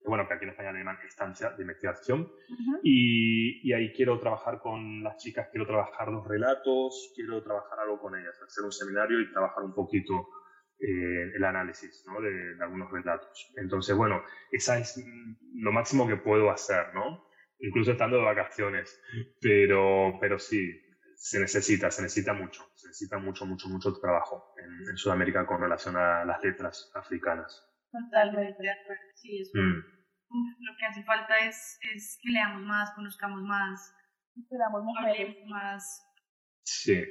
que bueno, que aquí en España le llaman estancia de investigación. y, y, ahí quiero trabajar con las chicas, quiero trabajar los relatos, quiero trabajar algo con ellas, hacer un seminario y trabajar un poquito eh, el análisis ¿no? de, algunos relatos. Entonces, bueno, esa es lo máximo que puedo hacer, ¿no? Incluso estando de vacaciones. Pero, pero sí, se necesita, se necesita mucho, se necesita mucho, mucho, mucho trabajo en, Sudamérica con relación a las letras africanas. Totalmente de acuerdo, sí, eso. Mm. lo que hace falta es, es que leamos más, conozcamos más, hablemos más. Sí,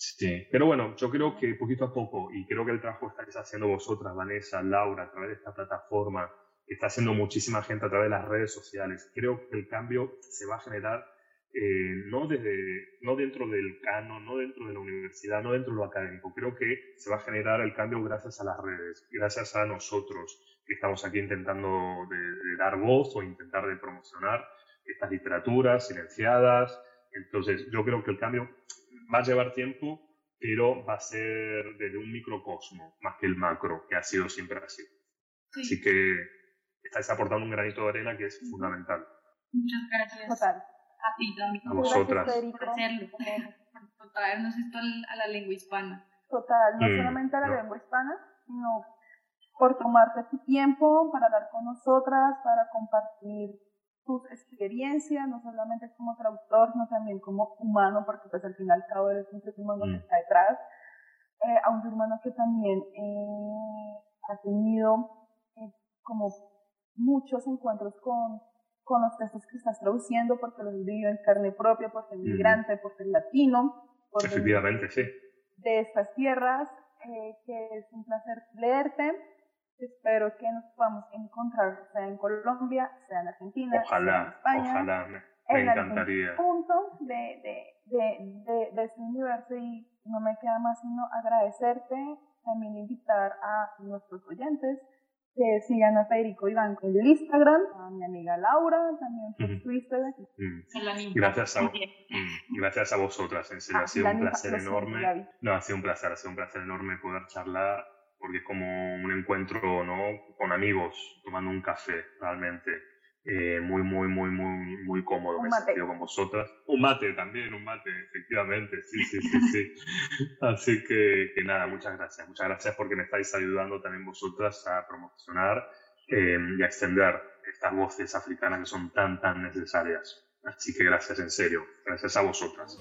Sí, pero bueno, yo creo que poquito a poco, y creo que el trabajo que estáis haciendo vosotras, Vanessa, Laura, a través de esta plataforma, que está haciendo muchísima gente a través de las redes sociales, creo que el cambio se va a generar eh, no, desde, no dentro del canon, no dentro de la universidad, no dentro de lo académico. Creo que se va a generar el cambio gracias a las redes, gracias a nosotros que estamos aquí intentando de dar voz o intentar de promocionar estas literaturas silenciadas. Entonces, yo creo que el cambio va a llevar tiempo, pero va a ser desde un microcosmo más que el macro, que ha sido siempre así. Así que estáis aportando un granito de arena que es fundamental. Muchas gracias. Total. A ti también. A vosotras. Por hacerlo, por, traernos esto a la lengua hispana. Total, no mm, solamente a la lengua hispana, sino por tomarte tu tiempo para hablar con nosotras, para compartir tus experiencias, no solamente como traductor, sino también como humano, porque pues al final cabo eres un ser humano que mm. está detrás, eh, a un ser humano que también eh, ha tenido eh, como muchos encuentros con, con los textos que estás traduciendo, porque los vivido en carne propia, por ser mm. migrante, por ser latino, por Efectivamente, sí. de estas tierras, que es un placer leerte Espero que nos podamos encontrar, sea en Colombia, sea en Argentina, ojalá, en España. Ojalá, me, me en encantaría. punto de, de, de, de, de este universo y no me queda más sino agradecerte, también invitar a nuestros oyentes que sigan a Federico Iván en el Instagram, a mi amiga Laura también por Twitter. Mm. Gracias a, mm, gracias a vosotras, en serio, ha sido un placer enorme. No, ha sido un placer, ha sido un placer enorme poder charlar porque es como un encuentro ¿no? con amigos, tomando un café realmente. Eh, muy, muy, muy, muy, muy cómodo sentido con vosotras. Un mate también, un mate, efectivamente, sí, sí, sí, sí. Así que, que, nada, muchas gracias. Muchas gracias porque me estáis ayudando también vosotras a promocionar eh, y a extender estas voces africanas que son tan, tan necesarias. Así que gracias en serio, gracias a vosotras.